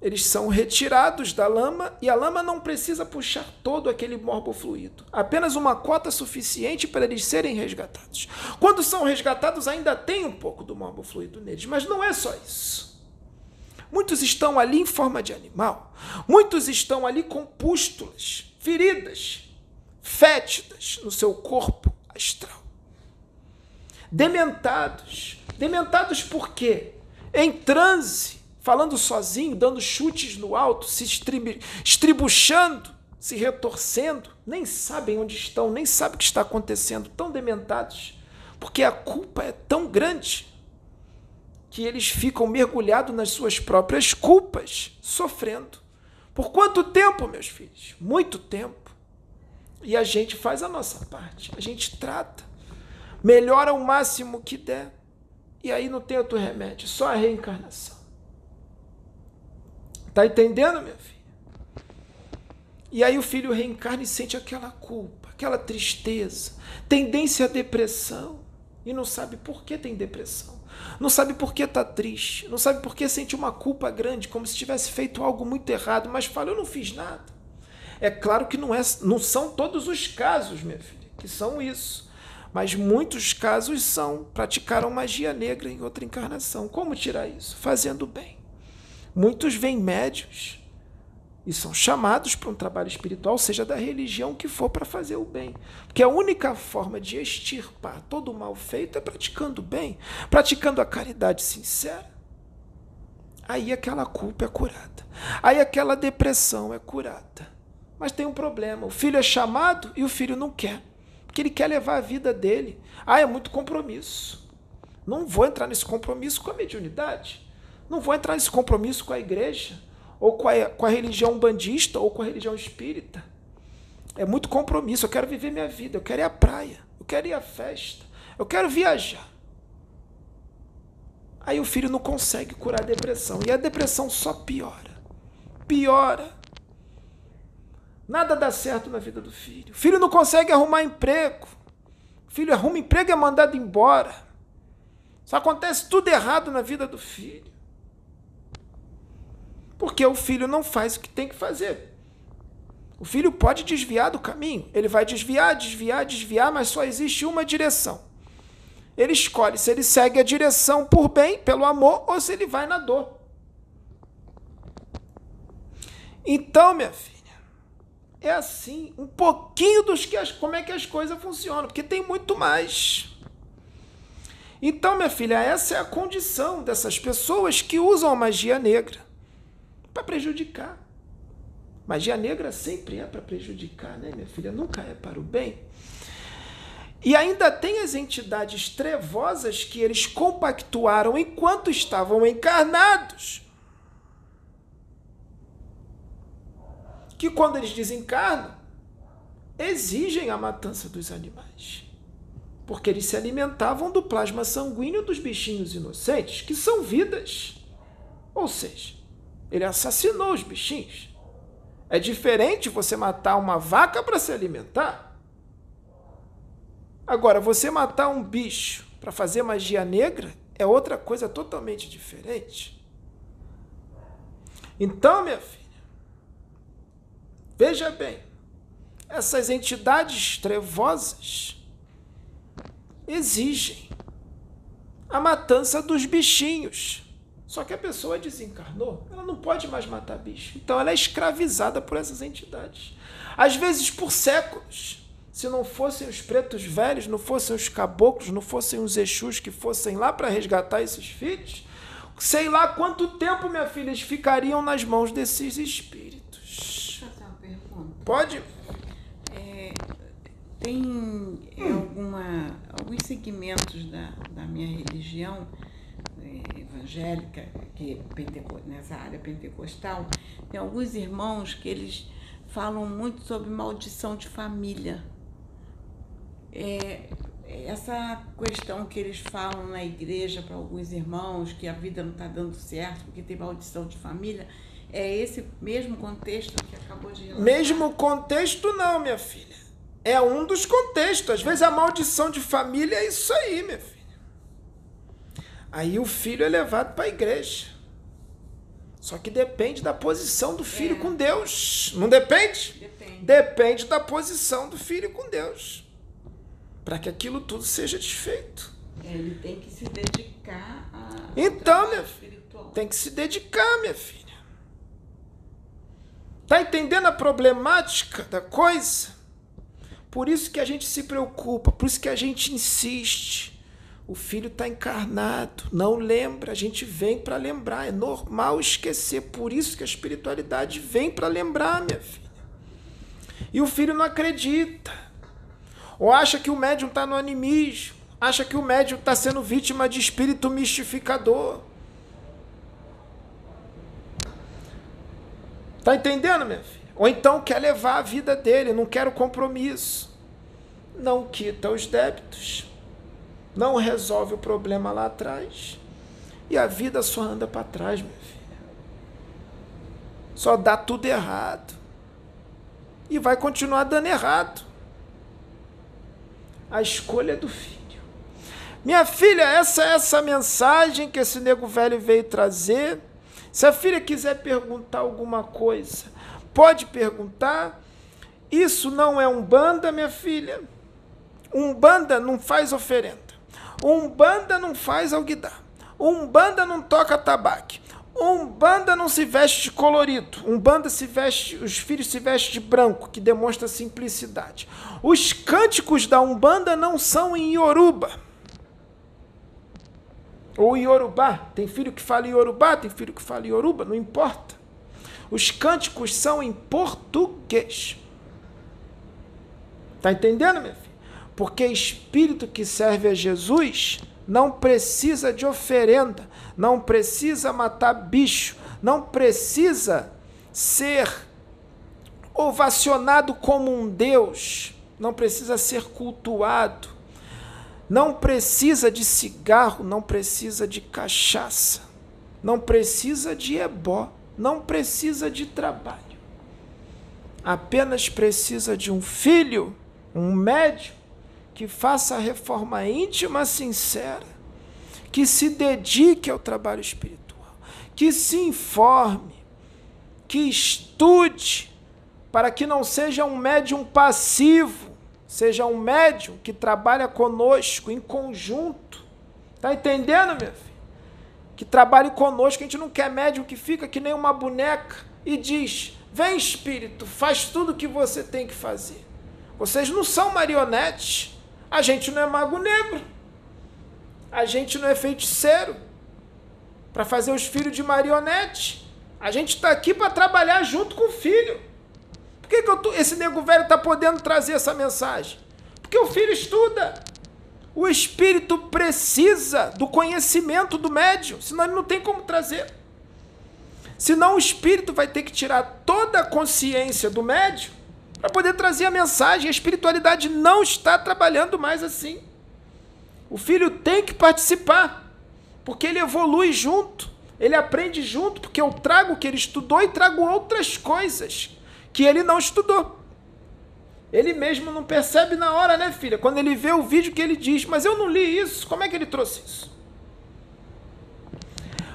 Eles são retirados da lama e a lama não precisa puxar todo aquele morbofluido. Apenas uma cota suficiente para eles serem resgatados. Quando são resgatados, ainda tem um pouco do morbofluido neles, mas não é só isso. Muitos estão ali em forma de animal. Muitos estão ali com pústulas, feridas, fétidas no seu corpo astral. Dementados. Dementados por quê? Em transe falando sozinho, dando chutes no alto, se estribuchando, se retorcendo, nem sabem onde estão, nem sabem o que está acontecendo, tão dementados, porque a culpa é tão grande que eles ficam mergulhados nas suas próprias culpas, sofrendo. Por quanto tempo, meus filhos? Muito tempo. E a gente faz a nossa parte, a gente trata, melhora o máximo que der. E aí não tem outro remédio, só a reencarnação. Tá entendendo, minha filha? E aí o filho reencarna e sente aquela culpa, aquela tristeza, tendência à depressão e não sabe por que tem depressão. Não sabe por que está triste, não sabe por que sente uma culpa grande, como se tivesse feito algo muito errado, mas fala, eu não fiz nada. É claro que não, é, não são todos os casos, minha filha, que são isso. Mas muitos casos são, praticaram magia negra em outra encarnação. Como tirar isso? Fazendo bem. Muitos vêm médios e são chamados para um trabalho espiritual, seja da religião que for, para fazer o bem. Porque a única forma de extirpar todo o mal feito é praticando o bem, praticando a caridade sincera. Aí aquela culpa é curada. Aí aquela depressão é curada. Mas tem um problema: o filho é chamado e o filho não quer. Porque ele quer levar a vida dele. Ah, é muito compromisso. Não vou entrar nesse compromisso com a mediunidade. Não vou entrar nesse compromisso com a igreja ou com a, com a religião bandista, ou com a religião espírita. É muito compromisso. Eu quero viver minha vida, eu quero ir à praia, eu quero ir à festa, eu quero viajar. Aí o filho não consegue curar a depressão. E a depressão só piora. Piora. Nada dá certo na vida do filho. O filho não consegue arrumar emprego. O filho arruma emprego e é mandado embora. Só acontece tudo errado na vida do filho. Porque o filho não faz o que tem que fazer. O filho pode desviar do caminho. Ele vai desviar, desviar, desviar, mas só existe uma direção. Ele escolhe se ele segue a direção por bem, pelo amor, ou se ele vai na dor. Então, minha filha, é assim, um pouquinho dos que as, como é que as coisas funcionam, porque tem muito mais. Então, minha filha, essa é a condição dessas pessoas que usam a magia negra para prejudicar. Magia negra sempre é para prejudicar, né, minha filha? Nunca é para o bem. E ainda tem as entidades trevosas que eles compactuaram enquanto estavam encarnados. Que quando eles desencarnam, exigem a matança dos animais. Porque eles se alimentavam do plasma sanguíneo dos bichinhos inocentes, que são vidas. Ou seja, ele assassinou os bichinhos. É diferente você matar uma vaca para se alimentar. Agora, você matar um bicho para fazer magia negra é outra coisa totalmente diferente. Então, minha filha, veja bem, essas entidades trevosas exigem a matança dos bichinhos. Só que a pessoa desencarnou, ela não pode mais matar bicho. Então ela é escravizada por essas entidades. Às vezes por séculos. Se não fossem os pretos velhos, não fossem os caboclos, não fossem os exus que fossem lá para resgatar esses filhos, sei lá quanto tempo, minha filha, eles ficariam nas mãos desses espíritos. Deixa eu fazer uma pergunta. Pode? É, tem alguma, alguns segmentos da, da minha religião é, evangélica, que é nessa área pentecostal, tem alguns irmãos que eles falam muito sobre maldição de família. É, essa questão que eles falam na igreja para alguns irmãos, que a vida não está dando certo porque tem maldição de família, é esse mesmo contexto que acabou de relatar? Mesmo contexto, não, minha filha. É um dos contextos. Às vezes a maldição de família é isso aí, minha filha. Aí o filho é levado para a igreja. Só que depende da posição do filho é. com Deus. Não depende? Depende. Depende da posição do filho com Deus. Para que aquilo tudo seja desfeito. Ele tem que se dedicar a. Então, minha filha, tem que se dedicar, minha filha. Tá entendendo a problemática da coisa? Por isso que a gente se preocupa, por isso que a gente insiste. O filho está encarnado, não lembra, a gente vem para lembrar. É normal esquecer, por isso que a espiritualidade vem para lembrar, minha filha. E o filho não acredita, ou acha que o médium está no animismo, acha que o médium está sendo vítima de espírito mistificador. Tá entendendo, minha filha? Ou então quer levar a vida dele, não quer o compromisso. Não quita os débitos não resolve o problema lá atrás e a vida só anda para trás, minha filha. Só dá tudo errado. E vai continuar dando errado. A escolha é do filho. Minha filha, essa é essa mensagem que esse nego velho veio trazer. Se a filha quiser perguntar alguma coisa, pode perguntar. Isso não é um banda, minha filha. Um banda não faz oferenda. Umbanda não faz alguidar. Umbanda não toca tabaque. Umbanda não se veste de colorido. Umbanda se veste, os filhos se vestem de branco, que demonstra simplicidade. Os cânticos da Umbanda não são em Yoruba. Ou Yorubá. Tem filho que fala Yorubá, tem filho que fala Yoruba, não importa. Os cânticos são em português. Tá entendendo, meu? Porque espírito que serve a Jesus não precisa de oferenda, não precisa matar bicho, não precisa ser ovacionado como um Deus, não precisa ser cultuado, não precisa de cigarro, não precisa de cachaça, não precisa de ebó, não precisa de trabalho. Apenas precisa de um filho, um médico, que faça reforma íntima sincera que se dedique ao trabalho espiritual, que se informe, que estude, para que não seja um médium passivo, seja um médium que trabalha conosco em conjunto. Tá entendendo, meu filho? Que trabalhe conosco, a gente não quer médium que fica que nem uma boneca e diz: "Vem espírito, faz tudo o que você tem que fazer". Vocês não são marionetes. A gente não é mago negro. A gente não é feiticeiro para fazer os filhos de marionete. A gente está aqui para trabalhar junto com o filho. Por que, que tô, esse nego velho está podendo trazer essa mensagem? Porque o filho estuda. O espírito precisa do conhecimento do médium, senão ele não tem como trazer. Senão o espírito vai ter que tirar toda a consciência do médium para poder trazer a mensagem. A espiritualidade não está trabalhando mais assim. O filho tem que participar, porque ele evolui junto, ele aprende junto, porque eu trago o que ele estudou e trago outras coisas que ele não estudou. Ele mesmo não percebe na hora, né, filha? Quando ele vê o vídeo que ele diz, mas eu não li isso, como é que ele trouxe isso?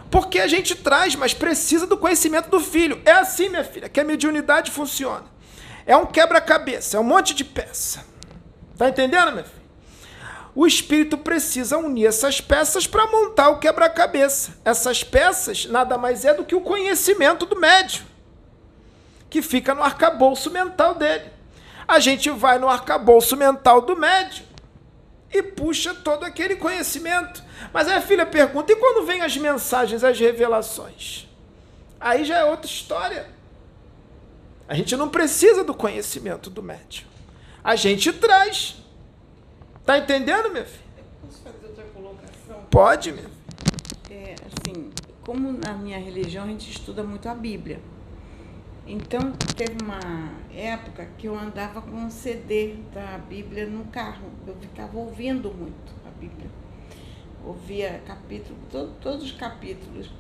Porque a gente traz, mas precisa do conhecimento do filho. É assim, minha filha, que a mediunidade funciona. É um quebra-cabeça, é um monte de peça. Tá entendendo, minha filha? o espírito precisa unir essas peças para montar o quebra-cabeça. Essas peças nada mais é do que o conhecimento do médium, que fica no arcabouço mental dele. A gente vai no arcabouço mental do médium e puxa todo aquele conhecimento. Mas aí a filha pergunta: e quando vem as mensagens, as revelações? Aí já é outra história. A gente não precisa do conhecimento do médium. A gente traz. Tá entendendo, meu filho? Posso fazer outra colocação? Pode, meu. É, assim, como na minha religião a gente estuda muito a Bíblia. Então, teve uma época que eu andava com um CD da Bíblia no carro. Eu ficava ouvindo muito a Bíblia. Ouvia capítulo, todo, todos os capítulos.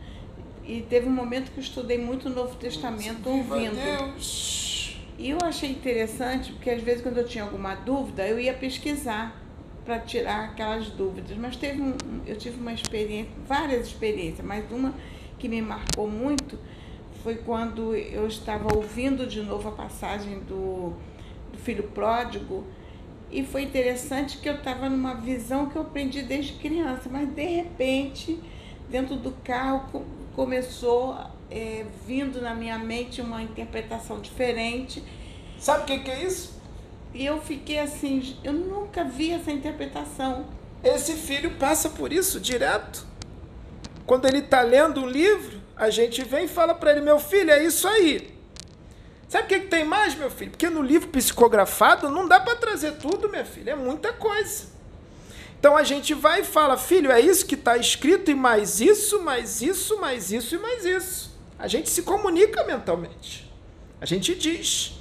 E teve um momento que eu estudei muito o Novo Testamento ouvindo. Deus. E eu achei interessante, porque às vezes quando eu tinha alguma dúvida, eu ia pesquisar para tirar aquelas dúvidas. Mas teve um, eu tive uma experiência, várias experiências, mas uma que me marcou muito foi quando eu estava ouvindo de novo a passagem do, do filho pródigo e foi interessante que eu estava numa visão que eu aprendi desde criança, mas de repente, dentro do carro, começou é, vindo na minha mente uma interpretação diferente. Sabe o que, que é isso? E eu fiquei assim, eu nunca vi essa interpretação. Esse filho passa por isso direto. Quando ele está lendo um livro, a gente vem e fala para ele: meu filho, é isso aí. Sabe o que, que tem mais, meu filho? Porque no livro psicografado não dá para trazer tudo, meu filho, é muita coisa. Então a gente vai e fala: filho, é isso que está escrito, e mais isso, mais isso, mais isso e mais isso. A gente se comunica mentalmente. A gente diz.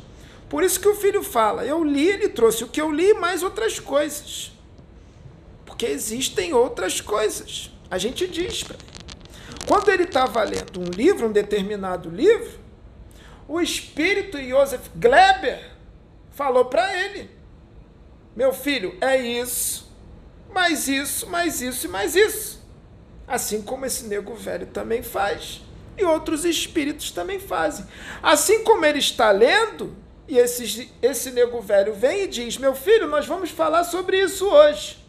Por isso que o filho fala: eu li, ele trouxe o que eu li mais outras coisas. Porque existem outras coisas. A gente diz para ele. Quando ele estava lendo um livro, um determinado livro, o espírito Joseph Gleber falou para ele: Meu filho, é isso, mais isso, mais isso e mais isso. Assim como esse nego velho também faz. E outros espíritos também fazem. Assim como ele está lendo, e esse, esse nego velho vem e diz: Meu filho, nós vamos falar sobre isso hoje.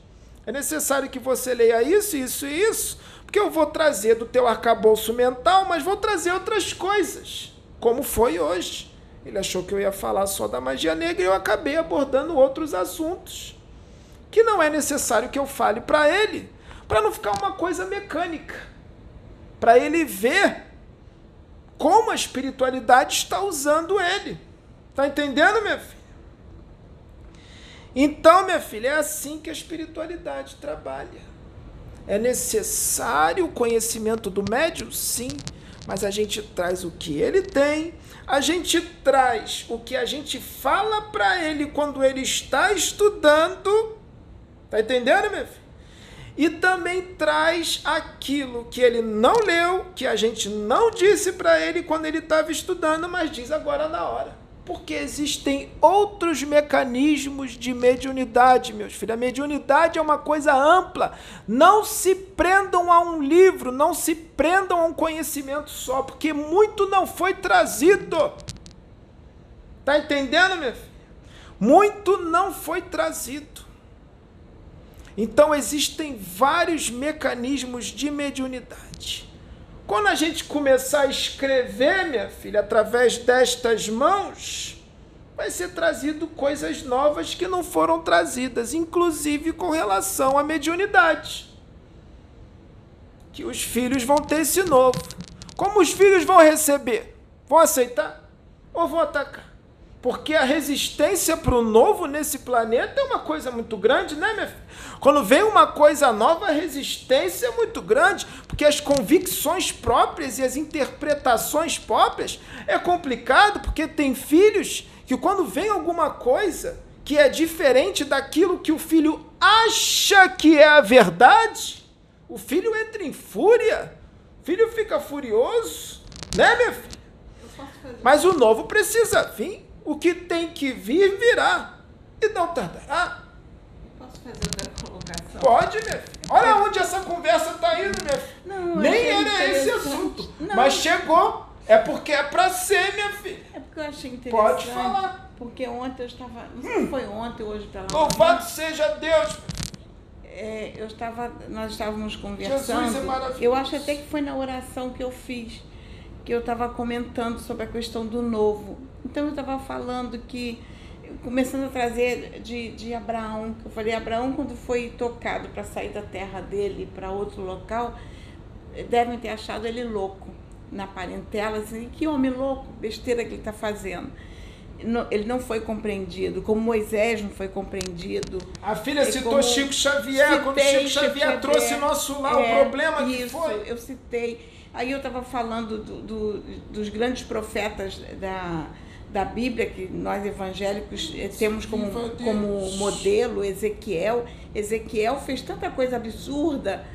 É necessário que você leia isso, isso e isso, porque eu vou trazer do teu arcabouço mental, mas vou trazer outras coisas, como foi hoje. Ele achou que eu ia falar só da magia negra e eu acabei abordando outros assuntos que não é necessário que eu fale para ele, para não ficar uma coisa mecânica, para ele ver como a espiritualidade está usando ele. Tá entendendo, minha filha? Então, minha filha, é assim que a espiritualidade trabalha. É necessário o conhecimento do médium? Sim, mas a gente traz o que ele tem, a gente traz o que a gente fala para ele quando ele está estudando. Tá entendendo, meu filho? E também traz aquilo que ele não leu, que a gente não disse para ele quando ele estava estudando, mas diz agora na hora. Porque existem outros mecanismos de mediunidade, meus filhos. A mediunidade é uma coisa ampla. Não se prendam a um livro, não se prendam a um conhecimento só, porque muito não foi trazido. Tá entendendo, meu filho? Muito não foi trazido. Então existem vários mecanismos de mediunidade. Quando a gente começar a escrever, minha filha, através destas mãos, vai ser trazido coisas novas que não foram trazidas, inclusive com relação à mediunidade. Que os filhos vão ter esse novo. Como os filhos vão receber? Vão aceitar ou vão atacar? Porque a resistência para o novo nesse planeta é uma coisa muito grande, né, minha filha? Quando vem uma coisa nova, a resistência é muito grande, porque as convicções próprias e as interpretações próprias é complicado, porque tem filhos que quando vem alguma coisa que é diferente daquilo que o filho acha que é a verdade, o filho entra em fúria, o filho fica furioso, né, minha filha? Mas o novo precisa vir. O que tem que vir, virá. E não tardará. Posso fazer outra colocação? Pode, minha filha. Olha onde essa conversa está indo, minha filha. Não, Nem era esse assunto. Não. Mas chegou. É porque é para ser, minha filha. É porque eu achei interessante. Pode falar. Porque ontem eu estava. Não sei se foi ontem ou hoje pela Louvado seja Deus. é, eu estava, nós estávamos conversando. Jesus é maravilhoso. eu acho até que foi na oração que eu fiz, que eu estava comentando sobre a questão do novo. Então eu estava falando que, começando a trazer de, de Abraão, que eu falei, Abraão quando foi tocado para sair da terra dele para outro local, devem ter achado ele louco na parentela, assim, que homem louco, besteira que ele está fazendo. Ele não foi compreendido, como Moisés não foi compreendido. A filha citou Chico Xavier, quando Chico Xavier trouxe nosso lá, o É, problema que isso, foi. eu citei. Aí eu estava falando do- do- dos grandes profetas da, da Bíblia, que nós evangélicos eh, temos como, como modelo Ezequiel. Ezequiel fez tanta coisa absurda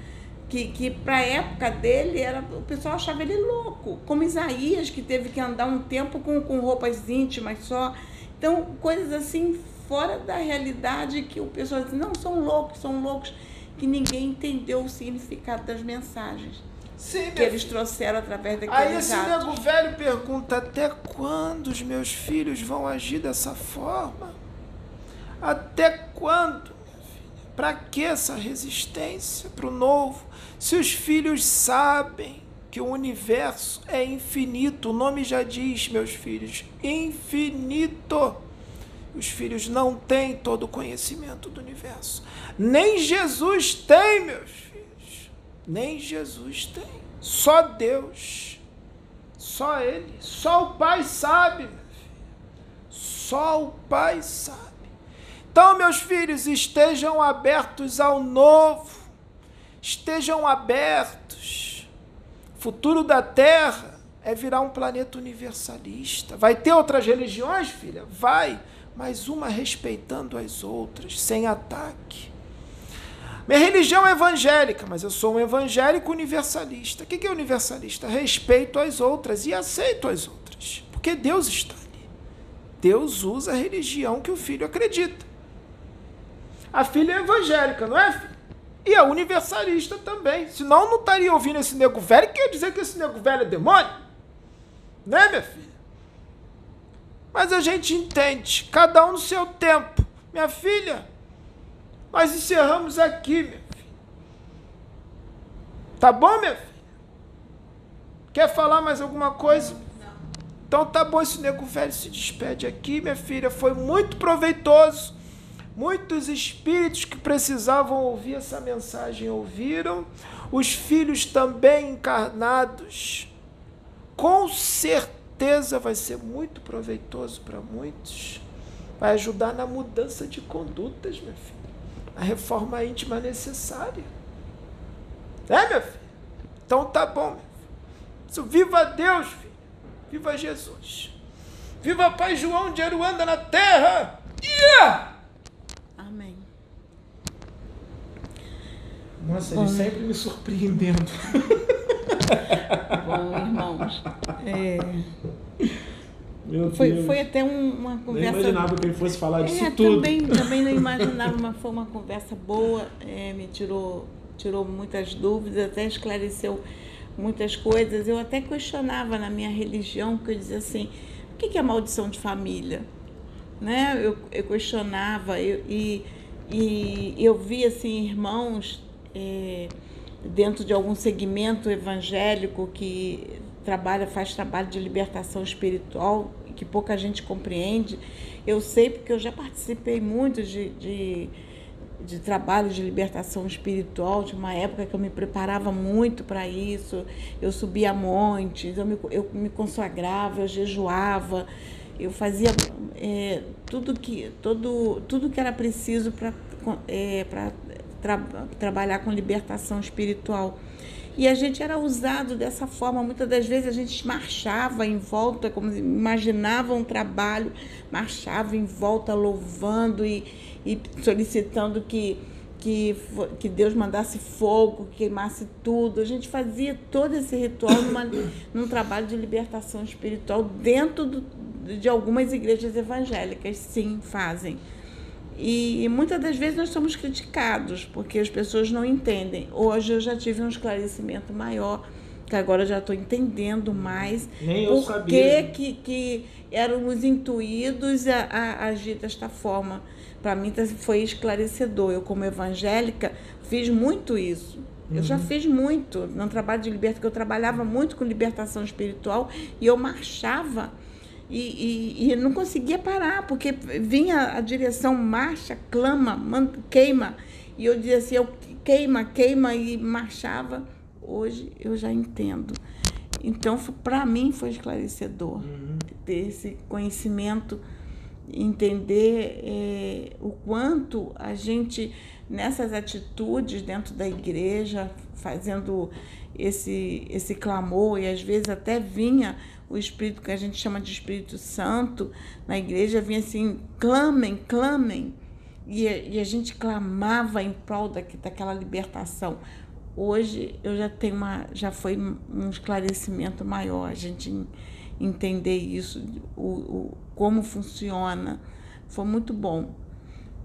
que, que para a época dele era, o pessoal achava ele louco. Como Isaías, que teve que andar um tempo com, com roupas íntimas só. Então, coisas assim fora da realidade que o pessoal diz, não, são loucos, são loucos, que ninguém entendeu o significado das mensagens Sim, que eles trouxeram através Aí daqueles esse atos. nego velho pergunta: até quando os meus filhos vão agir dessa forma? Até quando? minha filha? Para que essa resistência para o novo? Se os filhos sabem que o universo é infinito, o nome já diz, meus filhos, infinito. Os filhos não têm todo o conhecimento do universo. Nem Jesus tem, meus filhos. Nem Jesus tem. Só Deus. Só Ele. Só o Pai sabe. Só o Pai sabe. Então, meus filhos, estejam abertos ao novo. Estejam abertos. O futuro da Terra é virar um planeta universalista. Vai ter outras religiões, filha? Vai. Mas uma respeitando as outras, sem ataque. Minha religião é evangélica, mas eu sou um evangélico universalista. O que é universalista? Respeito as outras e aceito as outras. Porque Deus está ali. Deus usa a religião que o filho acredita. A filha é evangélica, não é, filho? E é universalista também. Senão não estaria ouvindo esse nego velho que quer dizer que esse nego velho é demônio. Né, minha filha? Mas a gente entende, cada um no seu tempo. Minha filha, nós encerramos aqui, meu filho. Tá bom, minha filha? Quer falar mais alguma coisa? Então tá bom, esse nego velho se despede aqui, minha filha. Foi muito proveitoso. Muitos espíritos que precisavam ouvir essa mensagem ouviram. Os filhos também encarnados. Com certeza vai ser muito proveitoso para muitos. Vai ajudar na mudança de condutas, minha filha. A reforma íntima necessária. É, minha filha? Então tá bom, minha filha. Viva Deus, filho. Viva Jesus. Viva Pai João de Aruanda na terra. Yeah! Amém. Nossa, ele sempre me surpreendendo. [laughs] Bom, irmãos. É, Meu foi, Deus. foi até um- uma conversa. imaginava que ele fosse falar disso É, tudo. também, também não [laughs] imaginava, mas foi uma conversa boa, é, me tirou, tirou muitas dúvidas, até esclareceu muitas coisas. Eu até questionava na minha religião, porque eu dizia assim, o que que é maldição de família? Né? Eu, eu questionava eu- e, e eu vi assim, irmãos é, dentro de algum segmento evangélico que trabalha, faz trabalho de libertação espiritual, que pouca gente compreende. Eu sei porque eu já participei muito de, de, de trabalho de libertação espiritual, de uma época que eu me preparava muito para isso. Eu subia montes, eu me, eu me consagrava, eu jejuava, eu fazia é, tudo, que, todo, tudo que era preciso para é, tra trabalhar com libertação espiritual. E a gente era usado dessa forma. Muitas das vezes a gente marchava em volta, como imaginava um trabalho, marchava em volta louvando e, e solicitando que, que, que Deus mandasse fogo, que queimasse tudo. A gente fazia todo esse ritual numa, [coughs] num trabalho de libertação espiritual dentro do, de algumas igrejas evangélicas. Sim, fazem. E, muitas das vezes nós somos criticados, porque as pessoas não entendem. Hoje eu já tive um esclarecimento maior, que agora eu já estou entendendo mais Nem eu por sabia. que, que, éramos intuídos a, a agir desta forma. Para mim tá- foi esclarecedor. Eu, como evangélica, fiz muito isso. Eu já fiz muito no trabalho de libertação, que eu trabalhava muito com libertação espiritual e eu marchava e, e, e não conseguia parar, porque vinha a direção marcha, clama, man- queima. E eu dizia assim, eu queima, queima e marchava. Hoje eu já entendo. Então, para mim foi esclarecedor ter esse conhecimento, entender eh, o quanto a gente, nessas atitudes dentro da igreja, fazendo esse, esse clamor, e às vezes até vinha o Espírito que a gente chama de Espírito Santo na igreja, vinha assim: clamem, clamem. E, a- e a gente clamava em prol daqui, daquela libertação. Hoje eu já tenho uma, já foi um esclarecimento maior, a gente en- entender isso, o, o, como funciona. Foi muito bom.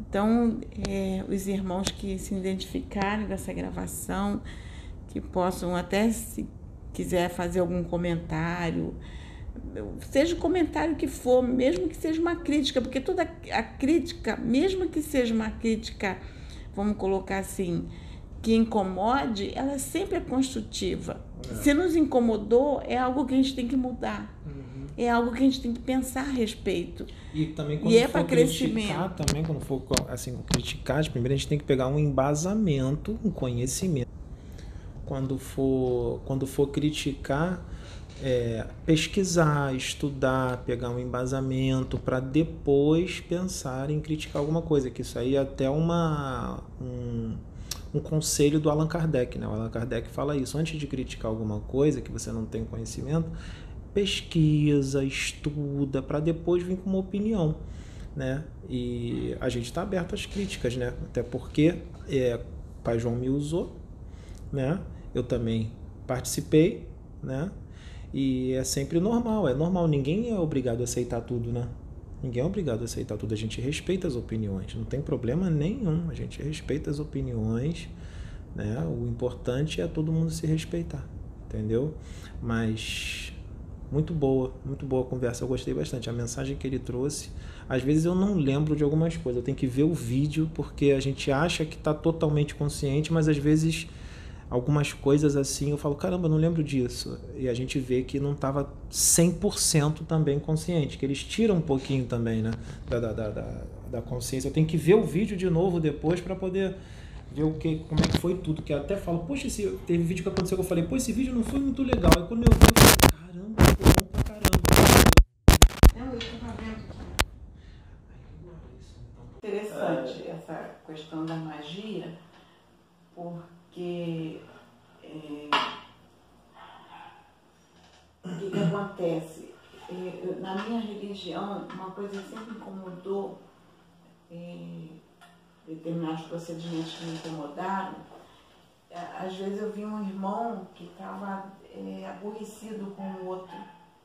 Então, é, os irmãos que se identificarem com essa gravação, que possam até, se quiser fazer algum comentário, seja o comentário que for, mesmo que seja uma crítica, porque toda a crítica, mesmo que seja uma crítica, vamos colocar assim, que incomode, ela sempre é construtiva. Se nos incomodou, é algo que a gente tem que mudar. É algo que a gente tem que pensar a respeito. E também quando E é for criticar, crescimento. também quando for assim, criticar, primeiro a gente tem que pegar um embasamento, um conhecimento. Quando for, quando for criticar, é, pesquisar, estudar, pegar um embasamento para depois pensar em criticar alguma coisa. Que isso aí é até uma um, um conselho do Allan Kardec, né? O Allan Kardec fala isso. Antes de criticar alguma coisa que você não tem conhecimento, pesquisa, estuda, para depois vir com uma opinião, né? E a gente está aberto às críticas, né? Até porque é, Pai João me usou, né? Eu também participei, né? E é sempre normal, é normal. Ninguém é obrigado a aceitar tudo, né? Ninguém é obrigado a aceitar tudo. A gente respeita as opiniões, não tem problema nenhum. A gente respeita as opiniões, né? O importante é todo mundo se respeitar, entendeu? Mas muito boa, muito boa conversa. Eu gostei bastante. A mensagem que ele trouxe. Às vezes eu não lembro de algumas coisas. Eu tenho que ver o vídeo porque a gente acha que está totalmente consciente, mas às vezes algumas coisas assim, eu falo, caramba, não lembro disso. E a gente vê que não estava 100% também consciente, que eles tiram um pouquinho também, né, da, da, da, da consciência. Eu tenho que ver o vídeo de novo depois para poder ver o que, como é que foi tudo. Que eu até falo, poxa, esse, teve vídeo que aconteceu que eu falei, pô, esse vídeo não foi muito legal. Aí quando eu vi, eu falei, caramba, foi bom pra caramba. Não, eu estava vendo. Interessante essa questão da magia, porque é, o que, que acontece? É, na minha religião, uma coisa sempre incomodou, é, determinados procedimentos que me incomodaram, é, às vezes eu vi um irmão que estava é, aborrecido com o outro,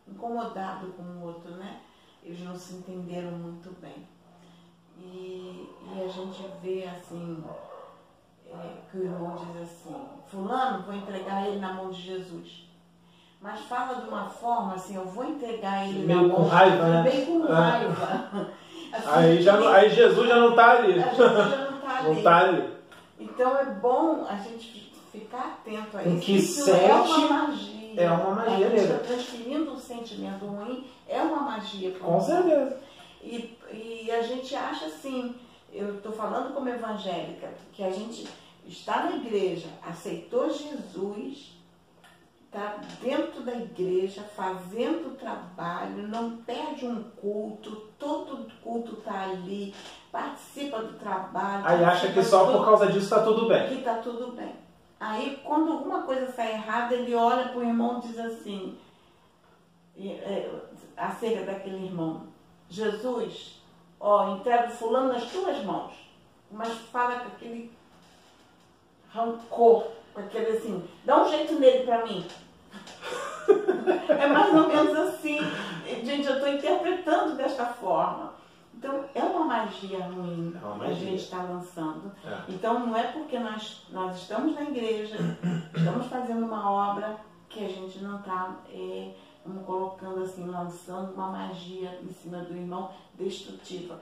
incomodado com o outro, né? Eles não se entenderam muito bem. E, e a gente vê assim, é, que o irmão diz assim, fulano, vou entregar ele na mão de Jesus. Mas fala de uma forma assim, eu vou entregar ele Meio na mão com de raiva, Jesus, né? bem com É. raiva. [laughs] Assim, Aí, já, aí Jesus já não tá ali. a gente já não tá [laughs] ali. Não tá ali. Então é bom a gente ficar atento a isso. que Isso sente é uma magia. é uma magia A gente está transferindo um sentimento ruim, é uma magia. Com certeza. E, e a gente acha assim, eu estou falando como evangélica, que a gente está na igreja, aceitou Jesus, está dentro da igreja, fazendo o trabalho, não perde um culto, todo culto está ali, participa do trabalho. Aí acha que só do- por causa disso tá tudo bem. que está tudo bem. Aí, quando alguma coisa sai errada, ele olha para o irmão e diz assim, é, acerca daquele irmão, Jesus, ó, entrego fulano nas tuas mãos, mas fala com aquele rancor, com aquele assim, dá um jeito nele para mim. [laughs] é mais ou menos assim. Gente, eu estou interpretando desta forma. Então, é uma magia ruim É uma que a magia. gente está lançando. É. Então não é porque nós, nós estamos na igreja, estamos fazendo uma obra que a gente não está, é, vamos colocando assim, lançando uma magia em cima do irmão destrutiva.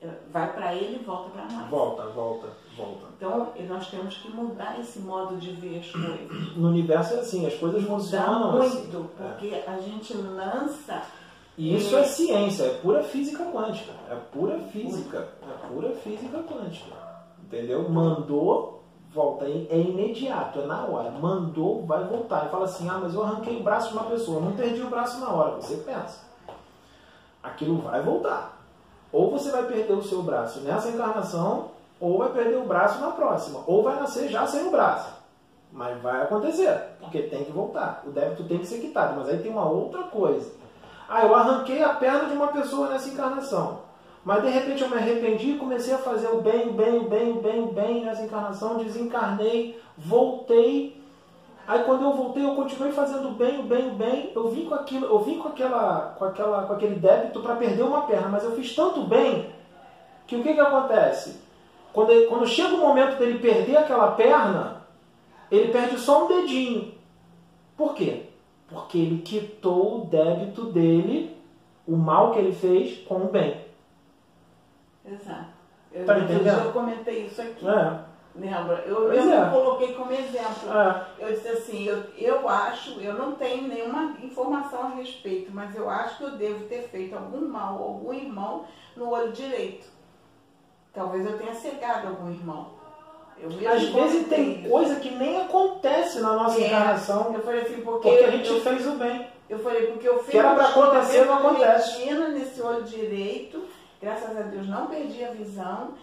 É, Vai para ele e volta para nós. Volta, volta, volta. Então e nós temos que mudar esse modo de ver as coisas. No universo é assim, as coisas funcionam assim. muito, É. porque a gente lança E isso é ciência, é pura física quântica. É pura física. É pura física quântica. Entendeu? Mandou, volta. É imediato, é na hora. Mandou, vai voltar. E fala assim: ah, mas eu arranquei o braço de uma pessoa. Não perdi o braço na hora. Você pensa. Aquilo vai voltar. Ou você vai perder o seu braço nessa encarnação, ou vai perder o braço na próxima. Ou vai nascer já sem o braço. Mas vai acontecer, porque tem que voltar. O débito tem que ser quitado. Mas aí tem uma outra coisa. Ah, eu arranquei a perna de uma pessoa nessa encarnação. Mas de repente eu me arrependi e comecei a fazer o bem, o bem, o bem, o bem, o bem nessa encarnação, desencarnei, voltei. Aí quando eu voltei, eu continuei fazendo o bem, o bem, o bem. Eu vim com aquilo, eu vim com aquela, com aquela, com aquele débito para perder uma perna, mas eu fiz tanto bem que o que que acontece? Quando, ele- quando chega o momento dele perder aquela perna, ele perde só um dedinho. Por quê? Porque ele quitou o débito dele, o mal que ele fez, com o bem. Exato. Eu, Tá entendendo? eu comentei isso aqui. É, Lembra? Eu, eu é. coloquei como exemplo. é. Eu disse assim, eu, eu acho, eu não tenho nenhuma informação a respeito, mas eu acho que eu devo ter feito algum mal algum irmão no olho direito. Talvez eu tenha cegado algum irmão. Às vezes tem isso. coisa que nem acontece na nossa É, encarnação, Eu falei assim, porque, porque a gente eu, fez o bem. eu falei, porque eu fiz Que era pra acontecer, não acontece. nesse olho direito, graças a Deus não perdi a visão,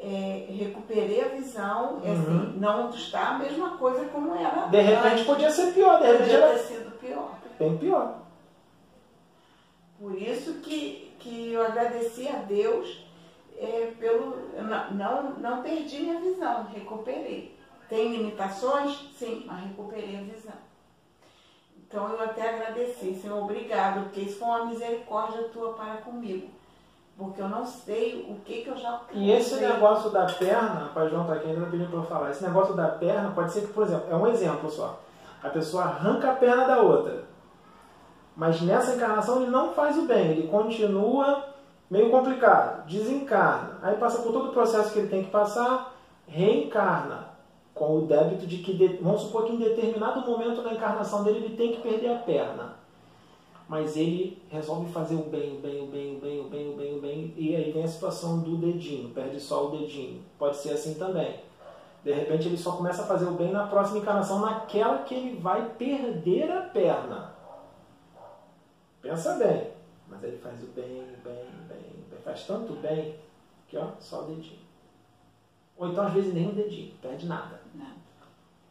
é, recuperei a visão, é assim, não está a mesma coisa como era Uhum. De repente antes. podia ser pior, de repente Podia era ter sido pior. bem pior. Por isso que, que eu agradeci a Deus é, pelo. Não, não, não perdi minha visão, recuperei. Tem limitações? Sim, mas recuperei a visão. Então eu até agradeci, Senhor, obrigado, porque isso foi uma misericórdia tua para comigo. Porque eu não sei o que, que eu já E esse causei. negócio da perna, rapaz, João tá aqui ainda pedindo pra eu falar. Esse negócio da perna pode ser que, por exemplo, é um exemplo só. A pessoa arranca a perna da outra. Mas nessa encarnação ele não faz o bem, ele continua meio complicado, desencarna. Aí passa por todo o processo que ele tem que passar, reencarna com o débito de que, vamos supor que em determinado momento da encarnação dele ele tem que perder a perna. Mas ele resolve fazer o bem, o bem, o bem, o bem, o bem, o bem, o bem, e aí vem a situação do dedinho, perde só o dedinho. Pode ser assim também. De repente ele só começa a fazer o bem na próxima encarnação, naquela que ele vai perder a perna. Pensa bem. Mas ele faz o bem, bem, bem, bem. Faz tanto bem que ó, só o dedinho. Ou então às vezes nem o dedinho, perde nada. Nada.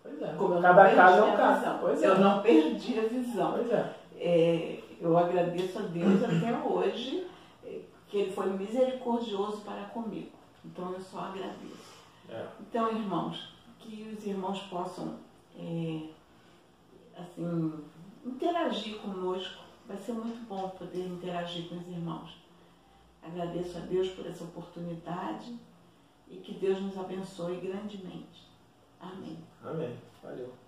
Pois é. Como eu Cada caso é um caso. Pois é. Eu não perdi a visão. Pois é. É, eu agradeço a Deus até hoje é, que Ele foi misericordioso para comigo. Então eu só agradeço. É. Então, irmãos, que os irmãos possam é, assim, interagir conosco. Vai ser muito bom poder interagir com os irmãos. Agradeço a Deus por essa oportunidade e que Deus nos abençoe grandemente. Amém. Amém. Valeu.